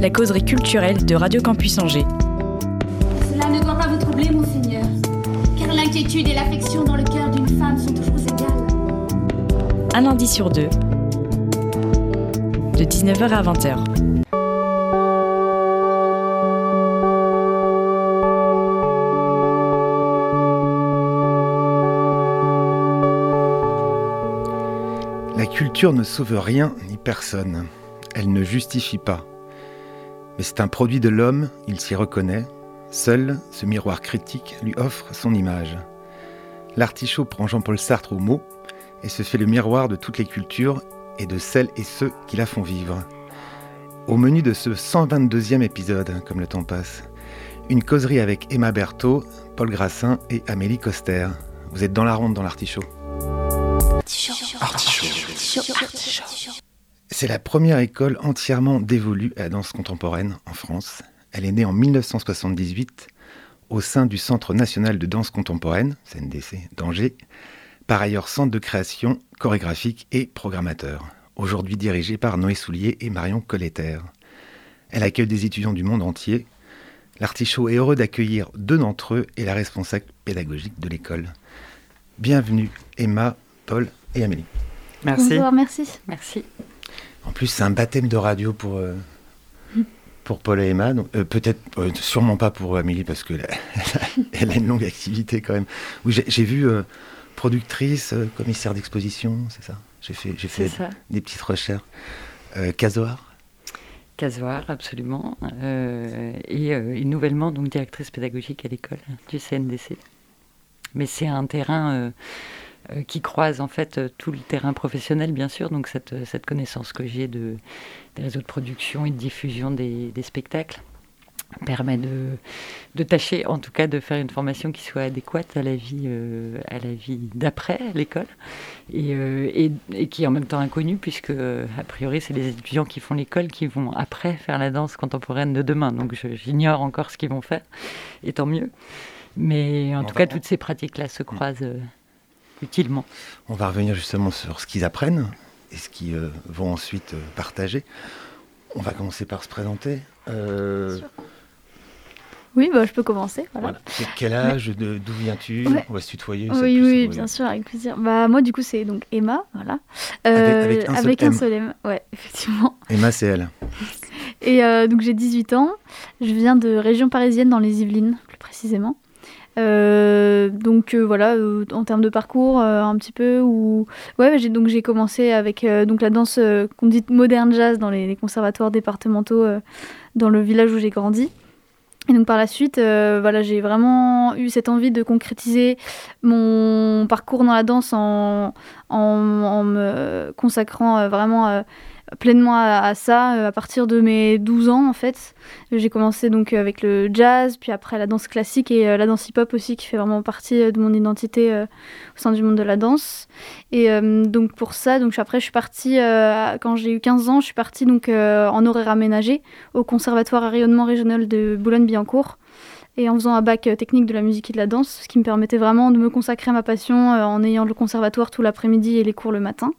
La causerie culturelle de Radio Campus Angers. Cela ne doit pas vous troubler, monseigneur, car l'inquiétude et l'affection dans le cœur d'une femme sont toujours égales. Un lundi sur deux. De 19h à 20h. La culture ne sauve rien ni personne. Elle ne justifie pas. Mais c'est un produit de l'homme, il s'y reconnaît. Seul ce miroir critique lui offre son image. L'artichaut prend Jean-Paul Sartre au mot et se fait le miroir de toutes les cultures et de celles et ceux qui la font vivre. Au menu de ce 122e épisode, comme le temps passe, une causerie avec Emma Berthaud, Paul Grassin et Amélie Coster. Vous êtes dans la ronde dans l'artichaut. C'est la première école entièrement dévolue à la danse contemporaine en France. Elle est née en 1978 au sein du Centre national de danse contemporaine, CNDC, d'Angers, par ailleurs centre de création chorégraphique et programmateur, aujourd'hui dirigé par Noé Soulier et Marion Colletter. Elle accueille des étudiants du monde entier. L'artichaut est heureux d'accueillir deux d'entre eux et la responsable pédagogique de l'école. Bienvenue Emma, Paul et Amélie. Merci. Bonjour, merci. Merci. En plus, c'est un baptême de radio pour, euh, pour Paul et Emma. Euh, Peut-être, euh, sûrement pas pour Amélie, parce que elle a une longue activité quand même. Oui, j'ai- vu productrice, commissaire d'exposition, c'est ça? J'ai fait, j'ai C'est fait ça. des petites recherches. Casoar? Casoar, absolument. Et, et nouvellement, donc, directrice pédagogique à l'école du CNDC. Mais c'est un terrain qui croise en fait euh, tout le terrain professionnel, bien sûr. Donc cette, euh, cette connaissance que j'ai de, des réseaux de production et de diffusion des, des spectacles permet de, de tâcher, en tout cas, de faire une formation qui soit adéquate à la vie, euh, à la vie d'après l'école et, euh, et, et qui est en même temps inconnue puisque euh, a priori c'est les étudiants qui font l'école qui vont après faire la danse contemporaine de demain. Donc j'ignore encore ce qu'ils vont faire, et tant mieux. Mais en tout cas, toutes ces pratiques-là se croisent euh, utilement. On va revenir justement sur ce qu'ils apprennent et ce qu'ils euh, vont ensuite euh, partager. On va commencer par se présenter. Euh, Oui, bah, je peux commencer. Voilà. voilà. C'est Quel âge D'où viens-tu? Ouais. On va se tutoyer. Oui, oui, bien sûr, avec plaisir. Bah, moi, du coup, c'est donc Emma, voilà. Avec- avec un seul M. M. Ouais, effectivement. Emma, c'est elle. Et euh, donc, j'ai 18 ans. Je viens de région parisienne, dans les Yvelines, plus précisément. Euh, donc euh, voilà, euh, en termes de parcours, un petit peu où ouais, j'ai donc j'ai commencé avec donc la danse qu'on dit moderne jazz dans les, conservatoires départementaux dans le village où j'ai grandi. Et donc par la suite, voilà, j'ai vraiment eu cette envie de concrétiser mon parcours dans la danse en, en, me consacrant vraiment euh, pleinement à, ça euh, à partir de mes 12 ans en fait. J'ai commencé donc avec le jazz, puis après la danse classique et euh, la danse hip-hop aussi qui fait vraiment partie euh, de mon identité au sein du monde de la danse. Et donc pour ça, donc après je suis partie quand j'ai eu 15 ans, je suis partie donc en horaire aménagé au conservatoire à rayonnement régional de Boulogne-Billancourt et en faisant un bac technique de la musique et de la danse, ce qui me permettait vraiment de me consacrer à ma passion en ayant le conservatoire tout l'après-midi et les cours le matin.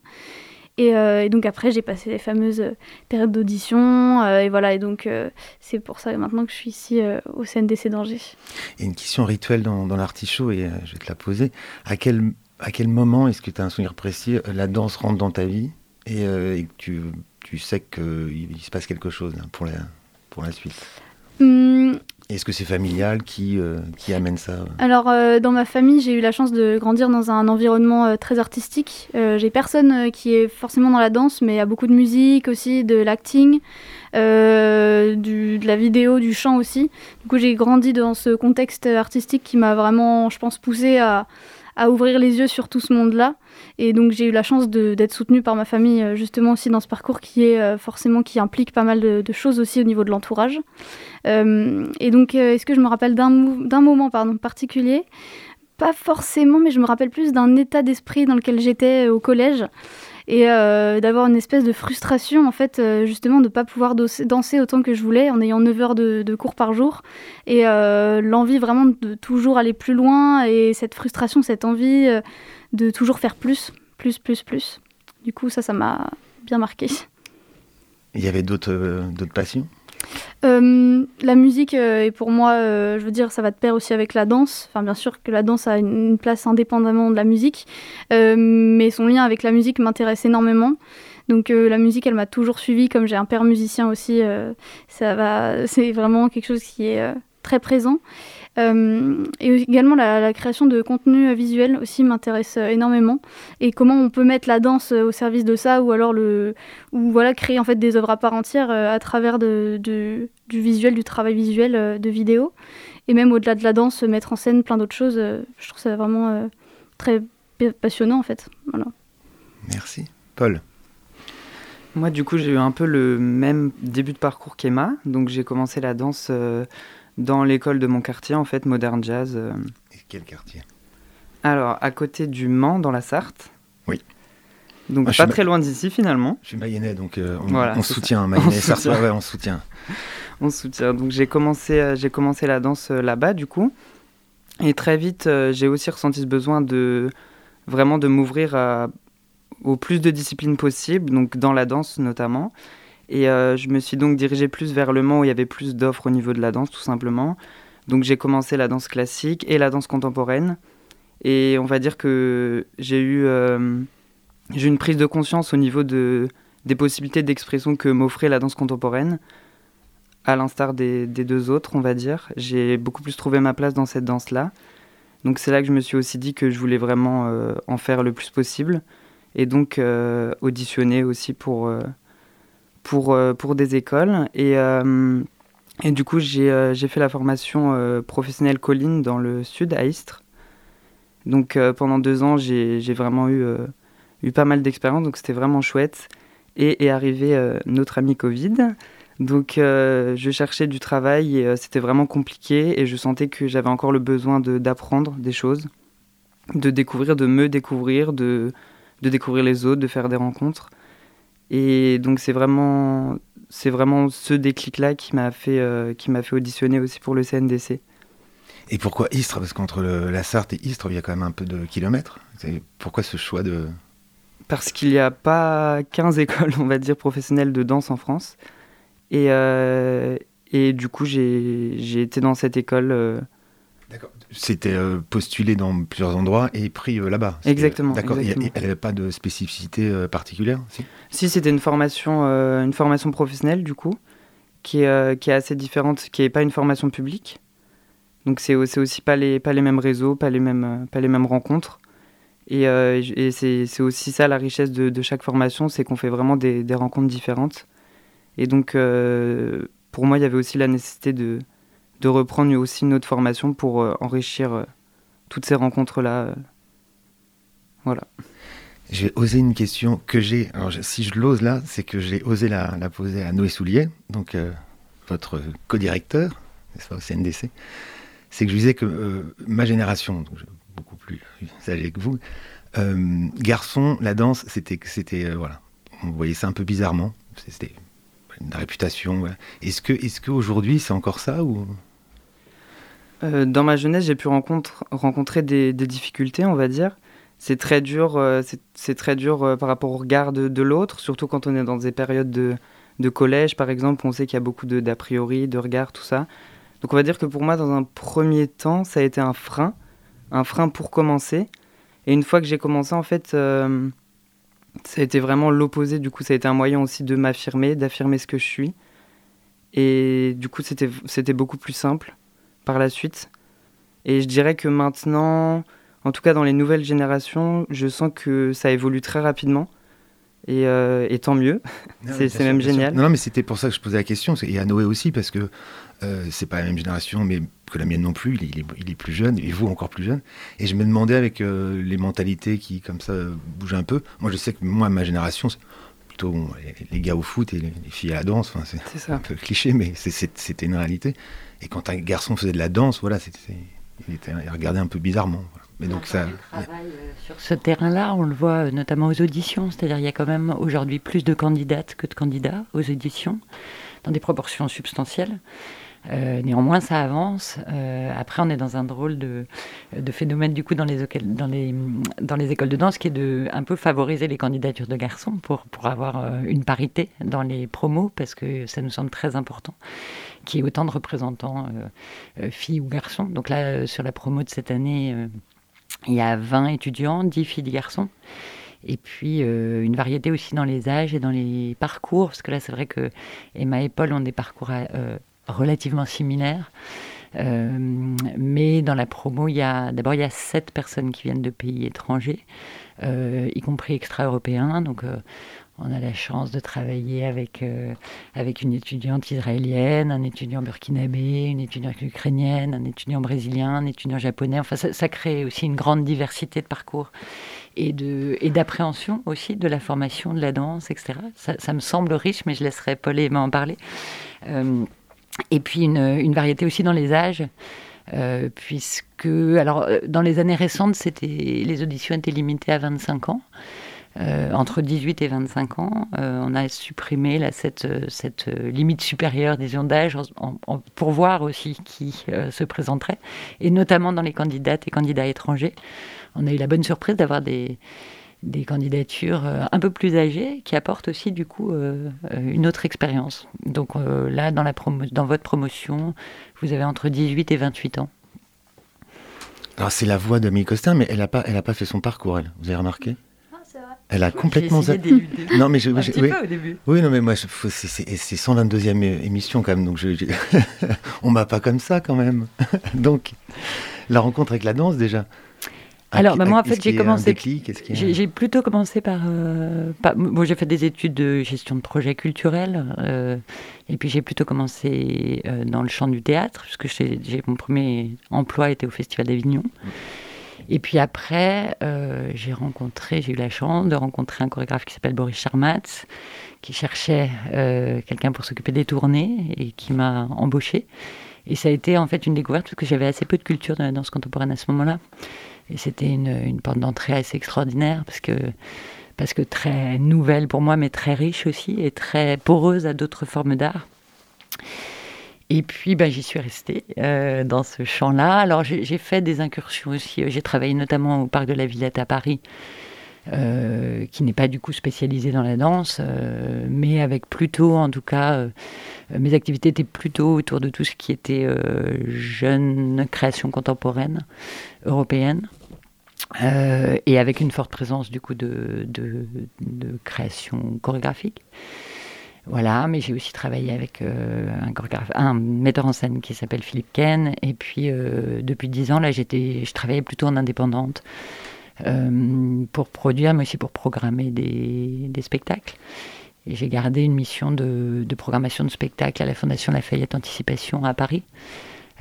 Et, euh, et donc après, j'ai passé les fameuses euh, périodes d'audition. euh, et voilà, et donc euh, c'est pour ça maintenant que je suis ici au CNDC d'Angers. Il y a une question rituelle dans, dans l'artichaut et je vais te la poser. À quel, à quel moment est-ce que tu as un souvenir précis La danse rentre dans ta vie et, et que tu, tu sais qu'il il se passe quelque chose hein, pour la, pour la suite? Hum, Est-ce que c'est familial qui, euh, qui amène ça euh Alors, euh, dans ma famille, j'ai eu la chance de grandir dans un environnement très artistique. J'ai personne qui est forcément dans la danse, mais il y a beaucoup de musique aussi, de l'acting, de la vidéo, du chant aussi. Du coup, j'ai grandi dans ce contexte artistique qui m'a vraiment, je pense, poussé à, à ouvrir les yeux sur tout ce monde-là. Et donc j'ai eu la chance d'être soutenue par ma famille justement aussi dans ce parcours qui est forcément qui implique pas mal de, choses aussi au niveau de l'entourage. et donc est-ce que je me rappelle d'un moment pardon, particulier? Pas forcément, mais je me rappelle plus d'un état d'esprit dans lequel j'étais au collège et euh, d'avoir une espèce de frustration en fait euh, justement de ne pas pouvoir danser autant que je voulais en ayant 9 heures de, cours par jour et euh, l'envie vraiment de toujours aller plus loin et cette frustration, cette envie de toujours faire plus, plus, plus, plus. Du coup ça, ça m'a bien marqué. Il y avait d'autres passions? Euh, la musique euh, pour moi, euh, je veux dire, ça va de pair aussi avec la danse. Enfin, bien sûr que la danse a une, place indépendamment de la musique, mais son lien avec la musique m'intéresse énormément. Donc la musique, elle m'a toujours suivi, comme j'ai un père musicien aussi, ça va, c'est vraiment quelque chose qui est très présent. Euh, et également la, création de contenu visuel aussi m'intéresse euh, énormément. Et comment on peut mettre la danse euh, au service de ça, ou alors le, ou voilà créer en fait des œuvres à part entière à travers de, du visuel, du travail visuel de vidéo. Et même au-delà de la danse, mettre en scène plein d'autres choses. je trouve ça vraiment très passionnant en fait. Voilà. Merci. Paul moi, du coup, j'ai eu un peu le même début de parcours qu'Emma. Donc, j'ai commencé la danse dans l'école de mon quartier, en fait, Modern Jazz. Euh. Et quel quartier? Alors, à côté du Mans, dans la Sarthe. Oui. Donc, pas très loin d'ici, finalement. Je suis mayennais, donc euh, on, on, soutient. Mayennais, Sarthe, ouais, on soutient. on soutient. Donc, j'ai commencé, euh, j'ai commencé la danse là-bas, du coup. Et très vite, j'ai aussi ressenti ce besoin de vraiment de m'ouvrir au plus de disciplines possibles, donc dans la danse notamment. Et euh, je me suis donc dirigé plus vers le Mans où il y avait plus d'offres au niveau de la danse, tout simplement. Donc j'ai commencé la danse classique et la danse contemporaine. Et on va dire que j'ai eu euh, j'ai une prise de conscience au niveau de, des possibilités d'expression que m'offrait la danse contemporaine, à l'instar des, deux autres, on va dire. J'ai beaucoup plus trouvé ma place dans cette danse-là. Donc c'est là que je me suis aussi dit que je voulais vraiment euh, en faire le plus possible. Et donc auditionner aussi pour pour des écoles. Et, euh, et du coup, j'ai euh, fait la formation professionnelle colline dans le sud, à Istres. Donc pendant deux ans, j'ai vraiment eu, eu pas mal d'expérience, donc c'était vraiment chouette. Et est arrivé notre ami Covid. Donc je cherchais du travail et c'était vraiment compliqué et je sentais que j'avais encore le besoin d'apprendre des choses, de découvrir, de me découvrir, de, de découvrir les autres, de faire des rencontres. Et donc c'est vraiment, c'est vraiment ce déclic-là qui m'a fait, euh, qui m'a fait auditionner aussi pour le CNDC. Et pourquoi Istres? Parce qu'entre la Sarthe et Istres, il y a quand même un peu de kilomètres. Pourquoi ce choix de... Parce qu'il n'y a pas 15 écoles, on va dire, professionnelles de danse en France. Et, euh, et du coup, j'ai été dans cette école euh, D'accord. C'était euh, postulé dans plusieurs endroits et pris euh, là-bas. Exactement. D'accord. Elle n'avait pas de spécificité euh, particulière Si, si c'était une formation, une formation professionnelle du coup, qui est, qui est assez différente, qui n'est pas une formation publique. Donc c'est aussi pas les, pas les mêmes réseaux, pas les mêmes, pas les mêmes rencontres. Et, et c'est aussi ça la richesse de, de chaque formation, c'est qu'on fait vraiment des, des, rencontres différentes. Et donc pour moi, il y avait aussi la nécessité de de reprendre aussi une autre formation pour euh, enrichir euh, toutes ces rencontres-là. Euh. voilà. J'ai osé une question que j'ai. Alors, si je l'ose là, c'est que j'ai osé la, poser à Noé Soulier, donc votre co-directeur, n'est-ce pas, au CNDC. C'est que je disais que ma génération, donc beaucoup plus âgé que vous, garçon, la danse, c'était, c'était voilà, on voyait ça un peu bizarrement. C'était une réputation. Est-ce que, est-ce qu'aujourd'hui c'est encore ça ou? Euh, dans ma jeunesse, j'ai pu rencontrer des, difficultés, on va dire. C'est très dur, euh, c'est très dur euh, par rapport au regard de, l'autre, surtout quand on est dans des périodes de, collège, par exemple. On sait qu'il y a beaucoup d'a priori, de regards, tout ça. Donc on va dire que pour moi, dans un premier temps, ça a été un frein, un frein pour commencer. Et une fois que j'ai commencé, en fait, ça a été vraiment l'opposé. Du coup, ça a été un moyen aussi de m'affirmer, d'affirmer ce que je suis. Et du coup, c'était beaucoup plus simple par la suite. Et je dirais que maintenant, en tout cas dans les nouvelles générations, je sens que ça évolue très rapidement. Et, euh, et tant mieux. C'est- même génial. Non, non, mais c'était pour ça que je posais la question. Et à Noé aussi, parce que euh, c'est pas la même génération, mais que la mienne non plus. Il est, il est- il est plus jeune, et vous encore plus jeune. Et je me demandais avec euh, les mentalités qui, comme ça, bougent un peu. Moi, je sais que moi, ma génération, c'est plutôt bon, les, les gars au foot et les, les filles à la danse. Enfin, c'est un peu cliché, mais c'était une réalité. Et quand un garçon faisait de la danse, voilà, c'était, il, était, il regardait un peu bizarrement. voilà. Mais donc ça. Sur ce terrain-là, on le voit euh, notamment aux auditions, c'est-à-dire il y a quand même aujourd'hui plus de candidates que de candidats aux auditions, dans des proportions substantielles. Euh, néanmoins, ça avance. Euh, après, on est dans un drôle de, de phénomène du coup dans les, oca- dans, les, dans les écoles de danse qui est de un peu favoriser les candidatures de garçons pour, pour avoir euh, une parité dans les promos parce que ça nous semble très important qu'il y ait autant de représentants euh, euh, filles ou garçons. Donc là, euh, sur la promo de cette année, il y a 20 étudiants, 10 filles, 10 garçons. Et puis une variété aussi dans les âges et dans les parcours, parce que là c'est vrai que Emma et Paul ont des parcours relativement similaires. Mais dans la promo, il y a d'abord il y a sept personnes qui viennent de pays étrangers, y compris extra-européens. Donc on a la chance de travailler avec, euh, avec une étudiante israélienne, un étudiant burkinabé, une étudiante ukrainienne, un étudiant brésilien, un étudiant japonais. Enfin, ça, crée aussi une grande diversité de parcours et de et d'appréhension aussi de la formation, de la danse, etc. Ça, me semble riche, mais je laisserai Paul et Emma en parler. Euh, et puis une, variété aussi dans les âges. euh, puisque, alors, dans les années récentes, les auditions étaient limitées à 25 ans. Euh, entre 18 et 25 ans, euh, on a supprimé cette, euh, limite supérieure, disons, d'âge pour voir aussi qui se présenterait, et notamment dans les candidates et candidats étrangers. On a eu la bonne surprise d'avoir des, candidatures un peu plus âgées qui apportent aussi du coup une autre expérience. Donc là, dans, votre promotion, vous avez entre 18 et 28 ans. Alors c'est la voix de Costin, mais elle n'a pas, pas fait son parcours, elle. Vous avez remarqué? Elle a complètement zappé. d'éluder. Non, mais je, Un je- petit oui. peu au début. Oui, non, mais moi, c'est- c'est c'est 122e é- émission quand même, donc je, je- on m'a pas comme ça quand même. donc, la rencontre avec la danse déjà. Alors, bah, moi, en fait, j'ai commencé- J'ai plutôt commencé par. euh, par- bon, j'ai fait des études de gestion de projet culturel. euh, et puis, j'ai plutôt commencé euh, dans le champ du théâtre, puisque j'ai mon premier emploi était au Festival d'Avignon. Et puis après, euh, j'ai rencontré, j'ai eu la chance de rencontrer un chorégraphe qui s'appelle Boris Charmatz, qui cherchait euh, quelqu'un pour s'occuper des tournées et qui m'a embauché. Et ça a été en fait une découverte parce que j'avais assez peu de culture dans la danse contemporaine à ce moment-là. Et c'était une, une porte d'entrée assez extraordinaire parce que, parce que très nouvelle pour moi, mais très riche aussi et très poreuse à d'autres formes d'art. Et puis, ben, j'y suis restée euh, dans ce champ-là. Alors, j'ai fait des incursions aussi. J'ai travaillé notamment au Parc de la Villette à Paris, euh, qui n'est pas du coup spécialisé dans la danse, euh, mais avec plutôt, en tout cas, mes activités étaient plutôt autour de tout ce qui était jeune création contemporaine européenne. Et avec une forte présence du coup de, de création chorégraphique. Voilà, mais j'ai aussi travaillé avec euh, un, metteur en scène qui s'appelle Philippe Ken. Et puis euh, depuis dix ans, là, j'étais, je travaillais plutôt en indépendante euh, pour produire, mais aussi pour programmer des, spectacles. Et j'ai gardé une mission de, de programmation de spectacles à la Fondation Lafayette Anticipation à Paris.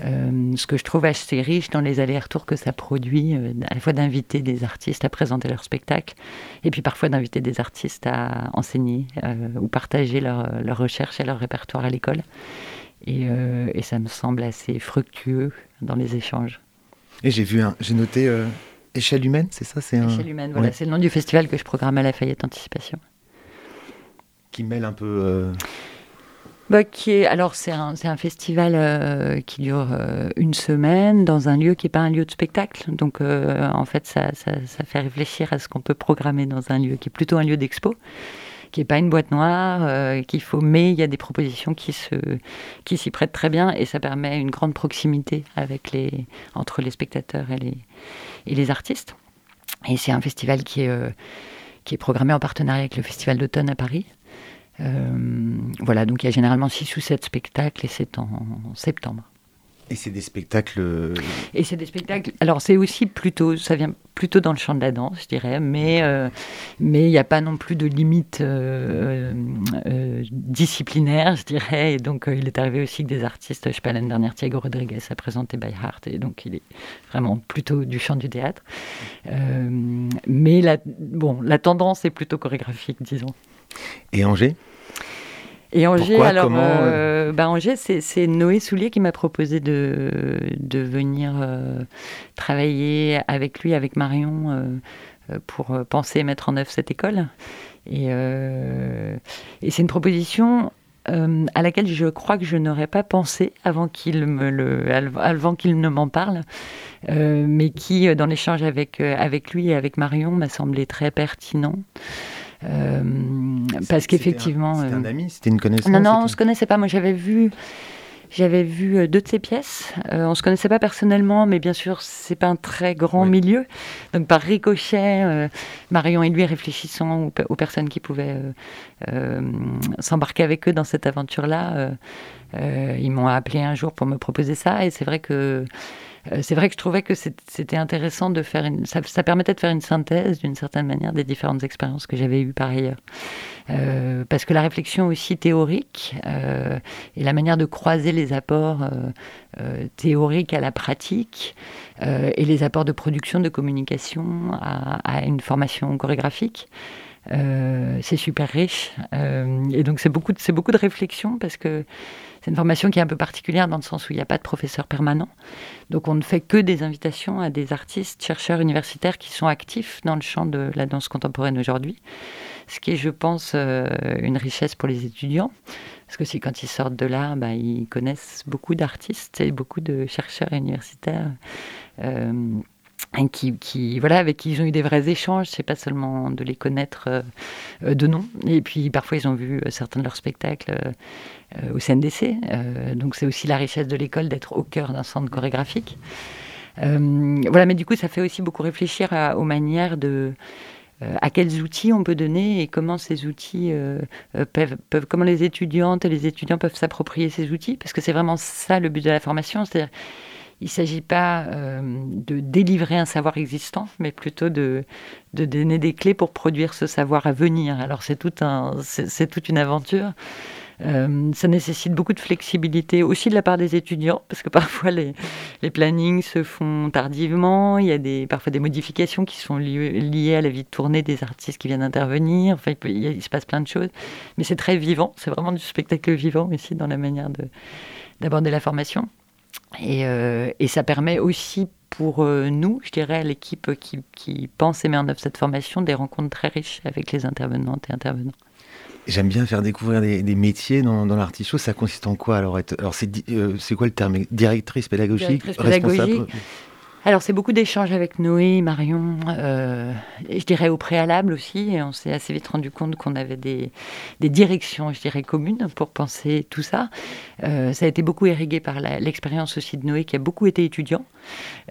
Euh, ce que je trouve assez riche dans les allers-retours que ça produit, euh, à la fois d'inviter des artistes à présenter leur spectacle, et puis parfois d'inviter des artistes à enseigner euh, ou partager leur, leur recherche et leur répertoire à l'école. Et, euh, et ça me semble assez fructueux dans les échanges. Et j'ai vu j'ai noté euh, échelle humaine, c'est ça, c'est un Échelle humaine, voilà, ouais. c'est le nom du festival que je programme à Lafayette Anticipation. qui mêle un peu. Bah, qui est, alors c'est un, un festival euh, qui dure euh, une semaine dans un lieu qui n'est pas un lieu de spectacle. Donc euh, en fait ça, ça, ça fait réfléchir à ce qu'on peut programmer dans un lieu qui est plutôt un lieu d'expo, qui n'est pas une boîte noire, euh, qu'il faut, mais il y a des propositions qui, se, qui s'y prêtent très bien et ça permet une grande proximité avec les, entre les spectateurs et les, et les artistes. Et c'est un festival qui est, euh, qui est programmé en partenariat avec le Festival d'automne à Paris. Euh, voilà, donc il y a généralement 6 ou 7 spectacles et c'est en septembre. Et c'est des spectacles. euh, Et c'est des spectacles. Alors, c'est aussi plutôt. Ça vient plutôt dans le champ de la danse, je dirais. Mais euh, mais il n'y a pas non plus de limite euh, euh, disciplinaire, je dirais. Et donc, il est arrivé aussi que des artistes. Je sais pas, l'année dernière, Thiago Rodriguez a présenté By Heart. Et donc, il est vraiment plutôt du champ du théâtre. Mais la, bon, la tendance est plutôt chorégraphique, disons. Et Angers Et Angers, Pourquoi alors, Comment, euh, bah, Angers, c'est, c'est Noé Soulier qui m'a proposé de, de venir euh, travailler avec lui, avec Marion, euh, euh, pour euh, penser et mettre en œuvre cette école. Et, euh, et c'est une proposition euh, à laquelle je crois que je n'aurais pas pensé avant qu'il, me le, avant qu'il ne m'en parle, euh, mais qui, euh, dans l'échange avec, euh, avec lui et avec Marion, m'a semblé très pertinent. Euh, parce qu'effectivement. C'était euh, un ami C'était une connaissance non, non, on se connaissait pas. Moi, j'avais vu, j'avais vu euh, deux de ses pièces. Euh, on se connaissait pas personnellement, mais bien sûr, c'est pas un très grand Oui. milieu. Donc, par ricochet, euh, Marion et lui réfléchissant aux, aux personnes qui pouvaient euh, euh, s'embarquer avec eux dans cette aventure-là, euh, euh, ils m'ont appelé un jour pour me proposer ça. Et c'est vrai que euh, c'est vrai que je trouvais que c'était intéressant de faire une. Ça, permettait de faire une synthèse d'une certaine manière des différentes expériences que j'avais eues par ailleurs. Euh, parce que la réflexion aussi théorique euh, et la manière de croiser les apports euh, euh, théoriques à la pratique euh, et les apports de production, de communication à, une formation chorégraphique, euh, c'est super riche. Euh, et donc c'est beaucoup, de- beaucoup de réflexion parce que c'est une formation qui est un peu particulière dans le sens où il n'y a pas de professeur permanent. Donc on ne fait que des invitations à des artistes, chercheurs universitaires qui sont actifs dans le champ de la danse contemporaine aujourd'hui. Ce qui est, je pense, euh, une richesse pour les étudiants. Parce que si quand ils sortent de là, bah, ils connaissent beaucoup d'artistes et beaucoup de chercheurs universitaires. euh, qui, qui, voilà, avec qui ils ont eu des vrais échanges, c'est pas seulement de les connaître euh, euh, de nom. Et puis parfois ils ont vu euh, certains de leurs spectacles euh, au CNDC. Euh, donc c'est aussi la richesse de l'école d'être au cœur d'un centre chorégraphique. Voilà, mais du coup ça fait aussi beaucoup réfléchir aux manières de à quels outils on peut donner et comment ces outils peuvent, comment les étudiantes et les étudiants peuvent s'approprier ces outils, parce que c'est vraiment ça le but de la formation, c'est-à-dire il ne s'agit pas euh, de délivrer un savoir existant, mais plutôt de, donner des clés pour produire ce savoir à venir. Alors c'est tout un, c'est toute une aventure. Euh, ça nécessite beaucoup de flexibilité aussi de la part des étudiants, parce que parfois les, les plannings se font tardivement, il y a des, parfois des modifications qui sont liées, à la vie de tournée des artistes qui viennent intervenir, enfin, il, il se passe plein de choses, mais c'est très vivant, c'est vraiment du spectacle vivant aussi dans la manière de- d'aborder la formation. Et, euh, et ça permet aussi pour euh, nous, je dirais, l'équipe qui, qui pense et met en œuvre cette formation, des rencontres très riches avec les intervenantes et intervenants. J'aime bien faire découvrir des, des métiers dans, dans l'artichaut. Ça consiste en quoi alors Alors c'est euh, c'est quoi le terme? Directrice pédagogique? Directrice pédagogique. responsable? Alors, c'est beaucoup d'échanges avec Noé, Marion, euh, je dirais au préalable aussi. Et on s'est assez vite rendu compte qu'on avait des, des directions, je dirais, communes pour penser tout ça. Euh, ça a été beaucoup irrigué par l'expérience aussi de Noé, qui a beaucoup été étudiant.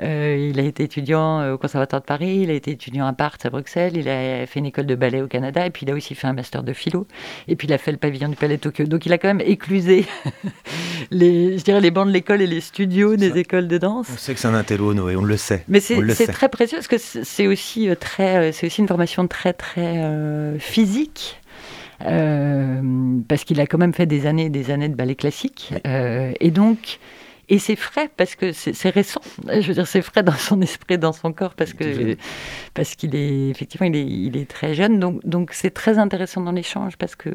Euh, il a été étudiant au Conservatoire de Paris, il a été étudiant à Parts à Bruxelles, il a fait une école de ballet au Canada, et puis il a aussi fait un master de philo, et puis il a fait le pavillon du Palais de Tokyo. Donc il a quand même éclusé les, je dirais, les bancs de l'école et les studios des ça. écoles de danse. On sait que c'est un intello, Noé, on le sait. Mais c'est très précieux parce que c'est aussi euh, très, euh, c'est aussi une formation très très euh, physique. euh, parce qu'il a quand même fait des années et des années de ballet classique. euh, et donc, et c'est frais parce que c'est récent. Je veux dire, c'est frais dans son esprit, dans son corps, parce que parce qu'il est effectivement il est, il est très jeune. Donc donc c'est très intéressant dans l'échange parce que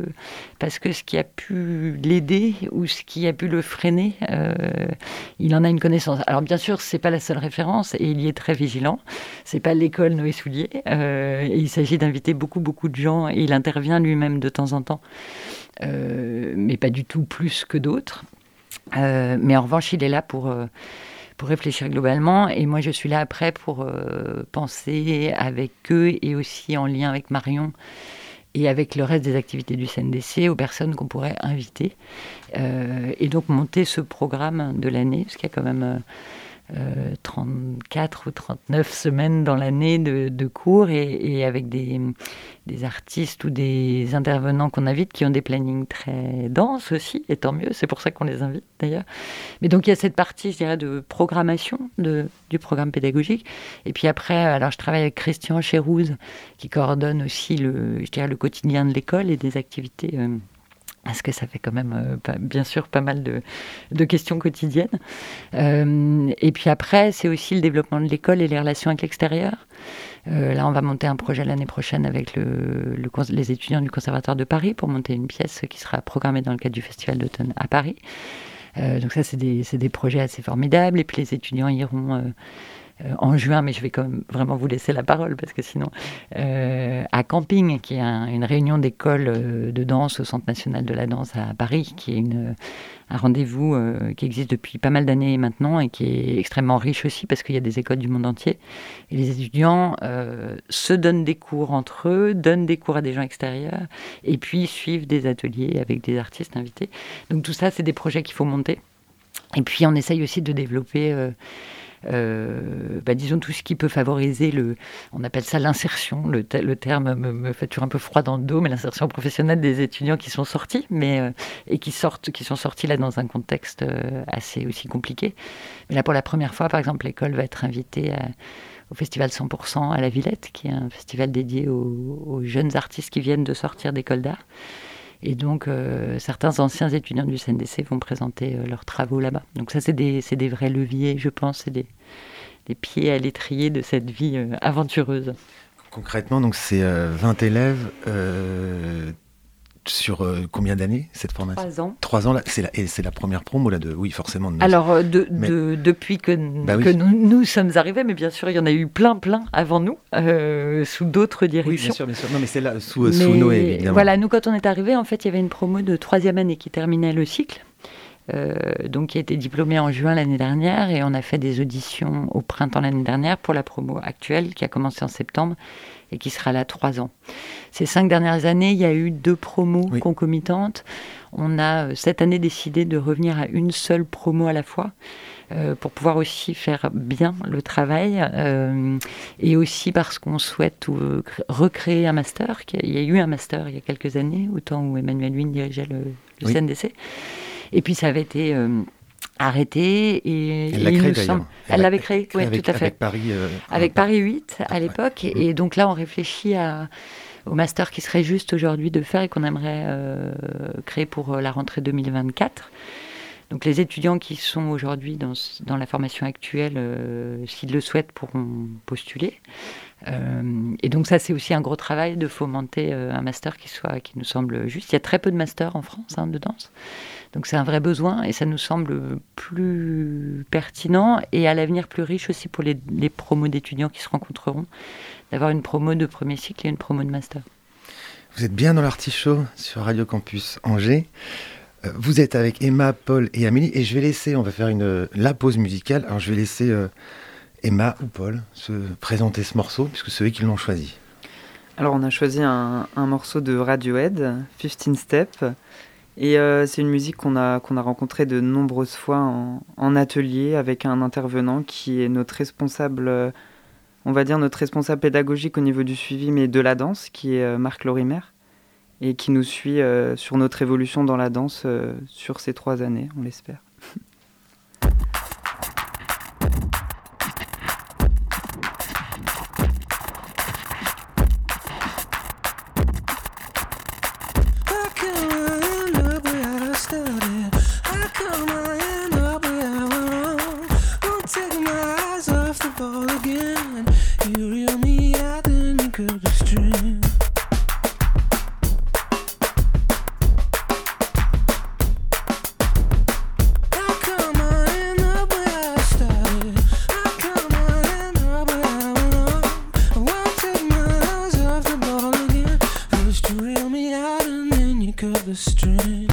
parce que ce qui a pu l'aider ou ce qui a pu le freiner, euh, il en a une connaissance. Alors bien sûr, c'est pas la seule référence et il y est très vigilant. C'est pas l'école Noé Soulier. euh, et il s'agit d'inviter beaucoup beaucoup de gens et il intervient lui-même de temps en temps, euh, mais pas du tout plus que d'autres. Euh, mais en revanche, il est là pour euh, pour réfléchir globalement et moi je suis là après pour euh, penser avec eux et aussi en lien avec Marion et avec le reste des activités du CNDC aux personnes qu'on pourrait inviter. Et donc monter ce programme de l'année, parce qu'il y a quand même 34 ou 39 semaines dans l'année de, cours et, avec des, des, artistes ou des intervenants qu'on invite qui ont des plannings très denses aussi, et tant mieux, c'est pour ça qu'on les invite d'ailleurs. Mais donc il y a cette partie, je dirais, de programmation de, du programme pédagogique. Et puis après, alors je travaille avec Christian Chérouz qui coordonne aussi le, je dirais, le quotidien de l'école et des activités. Euh, parce que ça fait quand même, euh, bien sûr, pas mal de, questions quotidiennes. Euh, et puis après, c'est aussi le développement de l'école et les relations avec l'extérieur. Euh, là, on va monter un projet l'année prochaine avec le, les étudiants du Conservatoire de Paris pour monter une pièce qui sera programmée dans le cadre du Festival d'automne à Paris. donc ça, c'est des, projets assez formidables. Et puis les étudiants iront en juin, mais je vais vraiment vous laisser la parole parce que sinon, euh, à Camping, qui est une réunion d'école euh, de danse au Centre national de la danse à Paris, qui est un rendez-vous qui existe depuis pas mal d'années maintenant et qui est extrêmement riche aussi parce qu'il y a des écoles du monde entier. Et les étudiants se donnent des cours entre eux, donnent des cours à des gens extérieurs et puis suivent des ateliers avec des artistes invités. Donc tout ça, c'est des projets qu'il faut monter. Et puis on essaye aussi de développer euh, bah, disons tout ce qui peut favoriser le, on appelle ça l'insertion. Le, le, terme me, fait toujours un peu froid dans le dos, mais l'insertion professionnelle des étudiants qui sont sortis, mais euh, et qui sortent, qui sont sortis là dans un contexte euh, assez aussi compliqué. Mais là, pour la première fois, par exemple, l'école va être invitée au festival 100% à la Villette, qui est un festival dédié aux, aux jeunes artistes qui viennent de sortir d'école d'art. Et donc, euh, certains anciens étudiants du CNDC vont présenter euh, leurs travaux là-bas. Donc ça, c'est des, des, vrais leviers, je pense, c'est des, des, pieds à l'étrier de cette vie euh, aventureuse. Concrètement, donc c'est 20 élèves, sur euh, combien d'années cette formation Trois ans. Trois ans, là, c'est la, et c'est la première promo là de, oui forcément. Alors euh, de, depuis que, bah que nous, nous, sommes arrivés, mais bien sûr il y en a eu plein plein avant nous, euh, sous d'autres directions. Oui bien sûr, bien sûr. Non mais c'est là sous, sous Noé évidemment. Voilà, nous quand on est arrivés, en fait il y avait une promo de troisième année qui terminait le cycle. donc qui a été diplômée en juin l'année dernière et on a fait des auditions au printemps l'année dernière pour la promo actuelle qui a commencé en septembre et qui sera là trois ans. Ces cinq dernières années, il y a eu deux promos concomitantes. On a euh, cette année décidé de revenir à une seule promo à la fois. Euh, pour pouvoir aussi faire bien le travail euh, et aussi parce qu'on souhaite recréer un master. Il y a eu un master il y a quelques années, au temps où Emmanuel Huynh dirigeait le, CNDC. Et puis ça avait été arrêté et elle l'a créé. Elle l'avait créé, oui, tout à fait. Avec Paris. Euh, avec Paris 8 à l'époque, et, donc là on réfléchit à, au master qui serait juste aujourd'hui de faire et qu'on aimerait euh, créer pour euh, la rentrée 2024. Donc les étudiants qui sont aujourd'hui dans, dans, la formation actuelle, s'ils le souhaitent, pourront postuler. Et donc ça, c'est aussi un gros travail de fomenter un master qui soit, qui nous semble juste. Il y a très peu de masters en France hein, de danse. Donc c'est un vrai besoin et ça nous semble plus pertinent et à l'avenir plus riche aussi pour les, promos d'étudiants qui se rencontreront, d'avoir une promo de premier cycle et une promo de master. Vous êtes bien dans l'artichaut sur Radio Campus Angers. Euh, vous êtes avec Emma, Paul et Amélie et je vais laisser, on va faire une, la pause musicale. Alors je vais laisser euh, Emma ou Paul se présenter ce morceau puisque c'est eux qui l'ont choisi. Alors on a choisi un, un morceau de Radiohead, 15 Step. Et euh, c'est une musique qu'on a, a rencontrée de nombreuses fois en, en, atelier avec un intervenant qui est notre responsable, euh, on va dire notre responsable pédagogique au niveau du suivi, mais de la danse, qui est euh, Marc Lorimer, et qui nous suit sur notre évolution dans la danse sur ces trois années, on l'espère. of the string.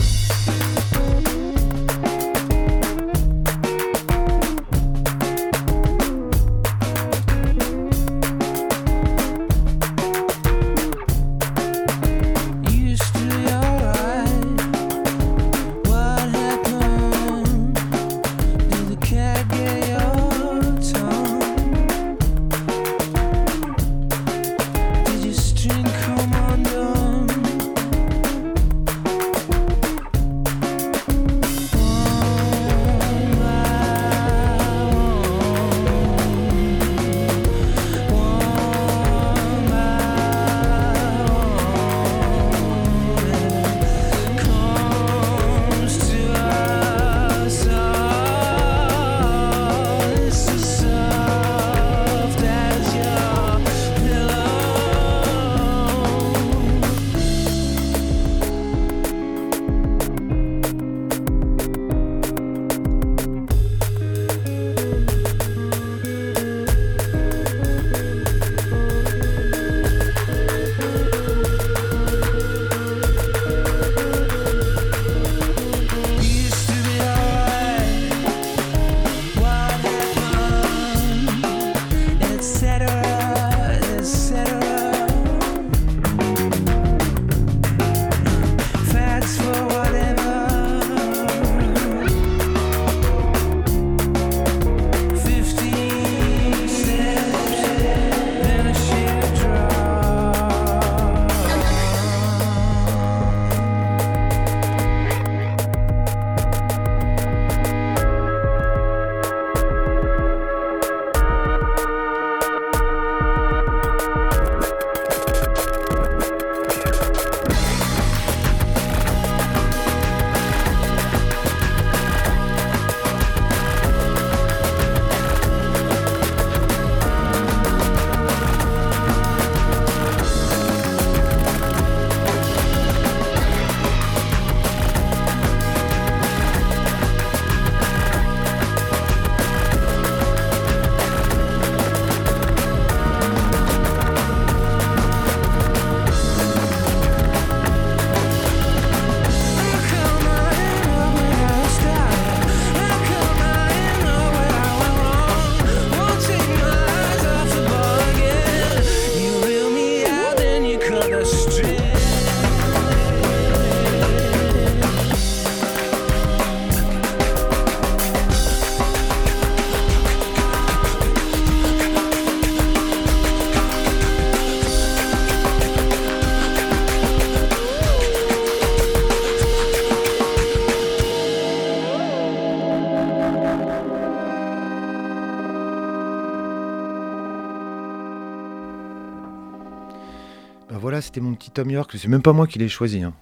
Tom York. C'est même pas moi qui l'ai choisi. Hein.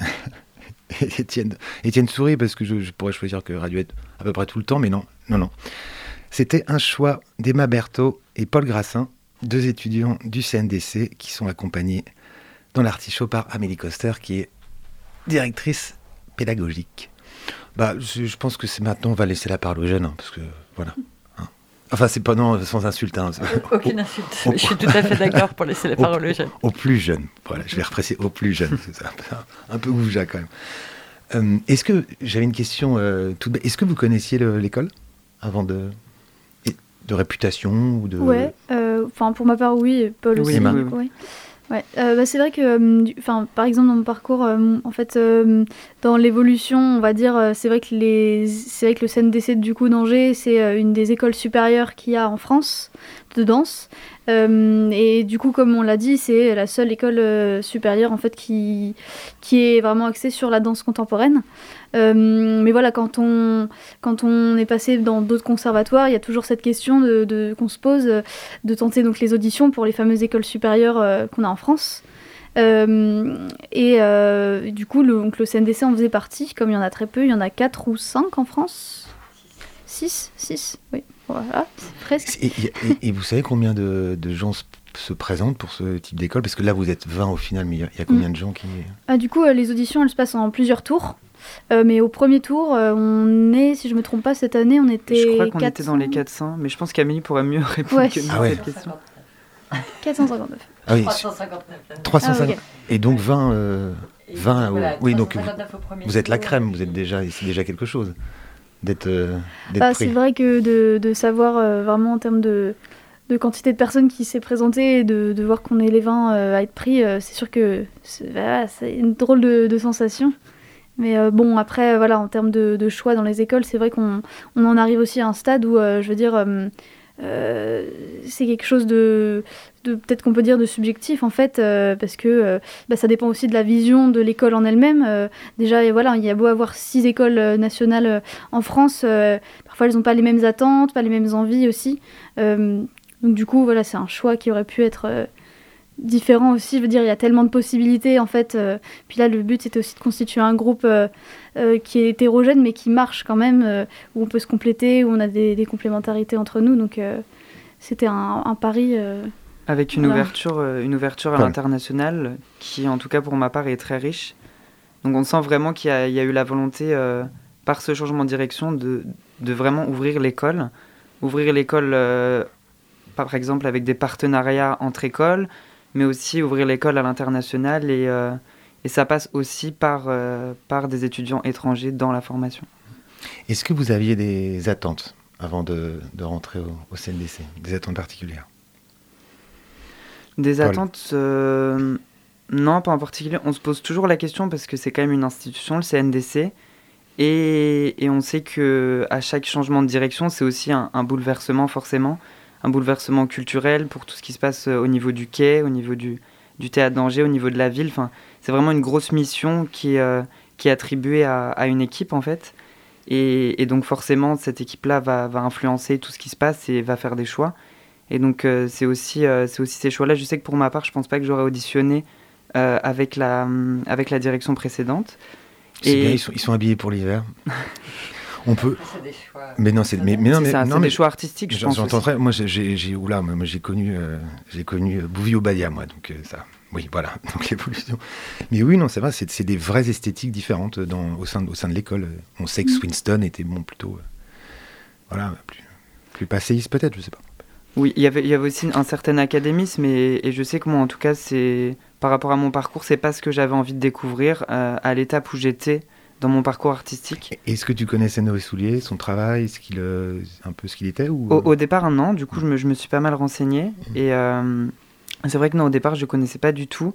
Étienne, Étienne sourit parce que je, pourrais choisir que Radiohead à peu près tout le temps, mais non, non, non. C'était un choix d'Emma Berthaud et Paul Grassin, deux étudiants du CNDC qui sont accompagnés dans l'artichaut par Amélie Coster, qui est directrice pédagogique. Bah, je, je pense que c'est maintenant, on va laisser la parole aux jeunes, hein, parce que voilà. Enfin, c'est pas non, sans insulte. hein. Aucune insulte. Je suis tout à fait d'accord pour laisser la Au- parole aux jeunes. Aux plus jeunes. Voilà, je vais repréciser aux plus jeunes. C'est un peu, un peu goujat quand même. Euh, est-ce que j'avais une question euh, toute bête. Est-ce que vous connaissiez le- l'école avant de de réputation ou de Ouais, euh, enfin pour ma part oui, Paul Oui, aussi. Emma. oui, oui. ouais. Ouais, euh, bah, c'est vrai que, euh, enfin, par exemple dans mon parcours, euh, en fait, dans l'évolution, on va dire, c'est vrai que les, c'est vrai que le CNDC du coup d'Angers, c'est une des écoles supérieures qu'il y a en France de danse. Et du coup, comme on l'a dit, c'est la seule école supérieure en fait qui, qui est vraiment axée sur la danse contemporaine. Euh, mais voilà, quand on, quand on est passé dans d'autres conservatoires, il y a toujours cette question de, de- qu'on se pose de tenter donc les auditions pour les fameuses écoles supérieures euh, qu'on a en France. Euh, et euh, du coup, le, donc le CNDC en faisait partie, comme il y en a très peu, il y en a 4 ou 5 en France 6 6, oui, voilà, c'est presque. Et, et- et- et vous savez combien de, de gens se, se présentent pour ce type d'école? Parce que là, vous êtes 20 au final, mais il y a, il y a combien de gens qui... Ah, du coup, les auditions, elles se passent en plusieurs tours. Euh, mais au premier tour, euh, on est, si je me trompe pas, cette année, on était. Je crois qu'on était dans les 400, 400, mais je pense qu'Amélie pourrait mieux répondre Ouais. que nous Ah à ouais. cette question. 459. Ah oui, 359. 350. Ah, ok. Et donc 20... euh, 20 au- Voilà, oui, donc 359 au premier vous êtes la crème, vous êtes déjà, c'est déjà quelque chose d'être euh, Bah, c'est vrai que de, de savoir euh, vraiment en termes de, de quantité de personnes qui s'est présentée et de, de voir qu'on est les 20 euh, à être pris, euh, c'est sûr que c'est voilà, c'est une drôle de, de sensation. Mais euh, bon, après, voilà, en termes de, choix dans les écoles, c'est vrai qu'on on en arrive aussi à un stade où, euh, je veux dire, euh, c'est quelque chose de, peut-être qu'on peut dire de subjectif en fait, parce que bah, ça dépend aussi de la vision de l'école en elle-même. Déjà, et voilà, il y a beau avoir six écoles nationales en France, parfois elles n'ont pas les mêmes attentes, pas les mêmes envies aussi. Donc du coup, voilà, c'est un choix qui aurait pu être euh, différent aussi. Je veux dire, il y a tellement de possibilités en fait. euh, puis là, le but c'était aussi de constituer un groupe euh, euh, qui est hétérogène mais qui marche quand même, euh, où on peut se compléter, où on a des, des complémentarités entre nous. Donc euh, c'était un, un pari. euh, Avec une Voilà. ouverture, euh, une ouverture à l'international qui, en tout cas pour ma part, est très riche. Donc on sent vraiment qu'il y, y a eu la volonté, euh, par ce changement de direction, de, de vraiment ouvrir l'école. Ouvrir l'école, euh, par exemple, avec des partenariats entre écoles, mais aussi ouvrir l'école à l'international. Et, euh, et ça passe aussi par, euh, par des étudiants étrangers dans la formation. Est-ce que vous aviez des attentes avant de, de rentrer au, au CNDC Des attentes particulières? Des attentes, euh, non, pas en particulier. On se pose toujours la question parce que c'est quand même une institution, le CNDC. Et, et on sait que à chaque changement de direction, c'est aussi un, un bouleversement forcément, un bouleversement culturel pour tout ce qui se passe euh, au niveau du quai, au niveau du, du théâtre d'Angers, au niveau de la ville. Enfin, c'est vraiment une grosse mission qui, est, euh, qui est attribuée à, à une équipe en fait. Et, et donc forcément, cette équipe-là va, va influencer tout ce qui se passe et va faire des choix. Et donc euh, c'est aussi, euh, c'est aussi ces choix-là. Je sais que pour ma part, je pense pas que j'aurais auditionné avec, la, avec la direction précédente. C'est Et- bien, ils sont, ils sont habillés pour l'hiver. On peut. C'est des choix. Mais non, c'est mais, mais non, C'est mais ça, non, mais des choix artistiques, je j'en- pense. J'entends aussi. très. Moi, j'ai- oula, moi, j'ai connu, euh, j'ai connu euh, Bouvier au Badia, moi, donc euh, ça. Oui, voilà, donc l'évolution. Mais oui, non, c'est vrai, c'est des vraies esthétiques différentes dans, au sein de, au sein de l'école. On sait que Swinston était bon plutôt, euh, voilà, plus, plus passéiste peut-être, je sais pas. Oui, il y avait, il y avait aussi un certain académisme et, et je sais que moi, en tout cas, c'est par rapport à mon parcours, c'est pas ce que j'avais envie de découvrir euh, à l'étape où j'étais dans mon parcours artistique. Est-ce que tu connaissais Noé Soulier, son travail, ce qu'il, euh, un peu ce qu'il était ou... Au, au départ, un an, du coup, je me, je me suis pas mal renseigné. Et euh, c'est vrai que non, au départ, je connaissais pas du tout.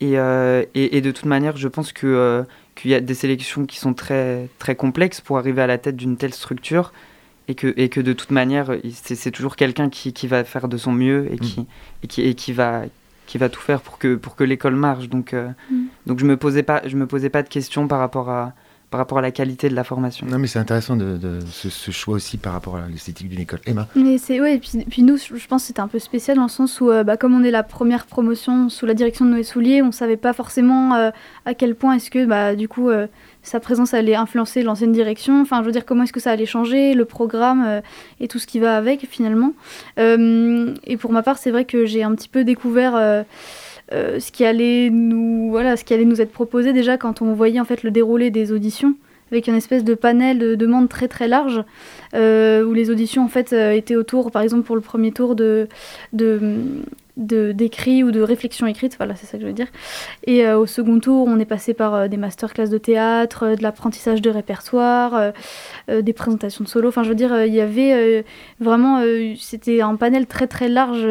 Et, euh, et, et de toute manière, je pense que, euh, qu'il y a des sélections qui sont très, très complexes pour arriver à la tête d'une telle structure. Et que, et que de toute manière, c'est, c'est toujours quelqu'un qui, qui va faire de son mieux et qui, et qui, et qui, va, qui va tout faire pour que, pour que l'école marche. Donc, euh, Mm. donc je me posais pas, je me posais pas de questions par rapport à, par rapport à la qualité de la formation. Non, mais c'est intéressant de, de ce, ce, choix aussi par rapport à l'esthétique d'une école. Emma Mais c'est, ouais, et puis, puis, nous, je pense que c'était un peu spécial dans le sens où, euh, bah, comme on est la première promotion sous la direction de Noé Soulier, on savait pas forcément euh, à quel point est-ce que, bah, du coup, euh, sa présence allait influencer l'ancienne direction. Enfin, je veux dire, comment est-ce que ça allait changer, le programme et tout ce qui va avec, finalement. et pour ma part, c'est vrai que j'ai un petit peu découvert. Euh, ce qui allait nous voilà ce qui allait nous être proposé déjà quand on voyait en fait le déroulé des auditions avec une espèce de panel de demandes très très large euh, où les auditions en fait euh, étaient autour par exemple pour le premier tour de de d'écrit ou de réflexion écrite, voilà, c'est ça que je veux dire. Et au second tour, on est passé par des masterclass de théâtre, de l'apprentissage de répertoire, des présentations de solo. Enfin, je veux dire, il y avait vraiment, c'était un panel très très large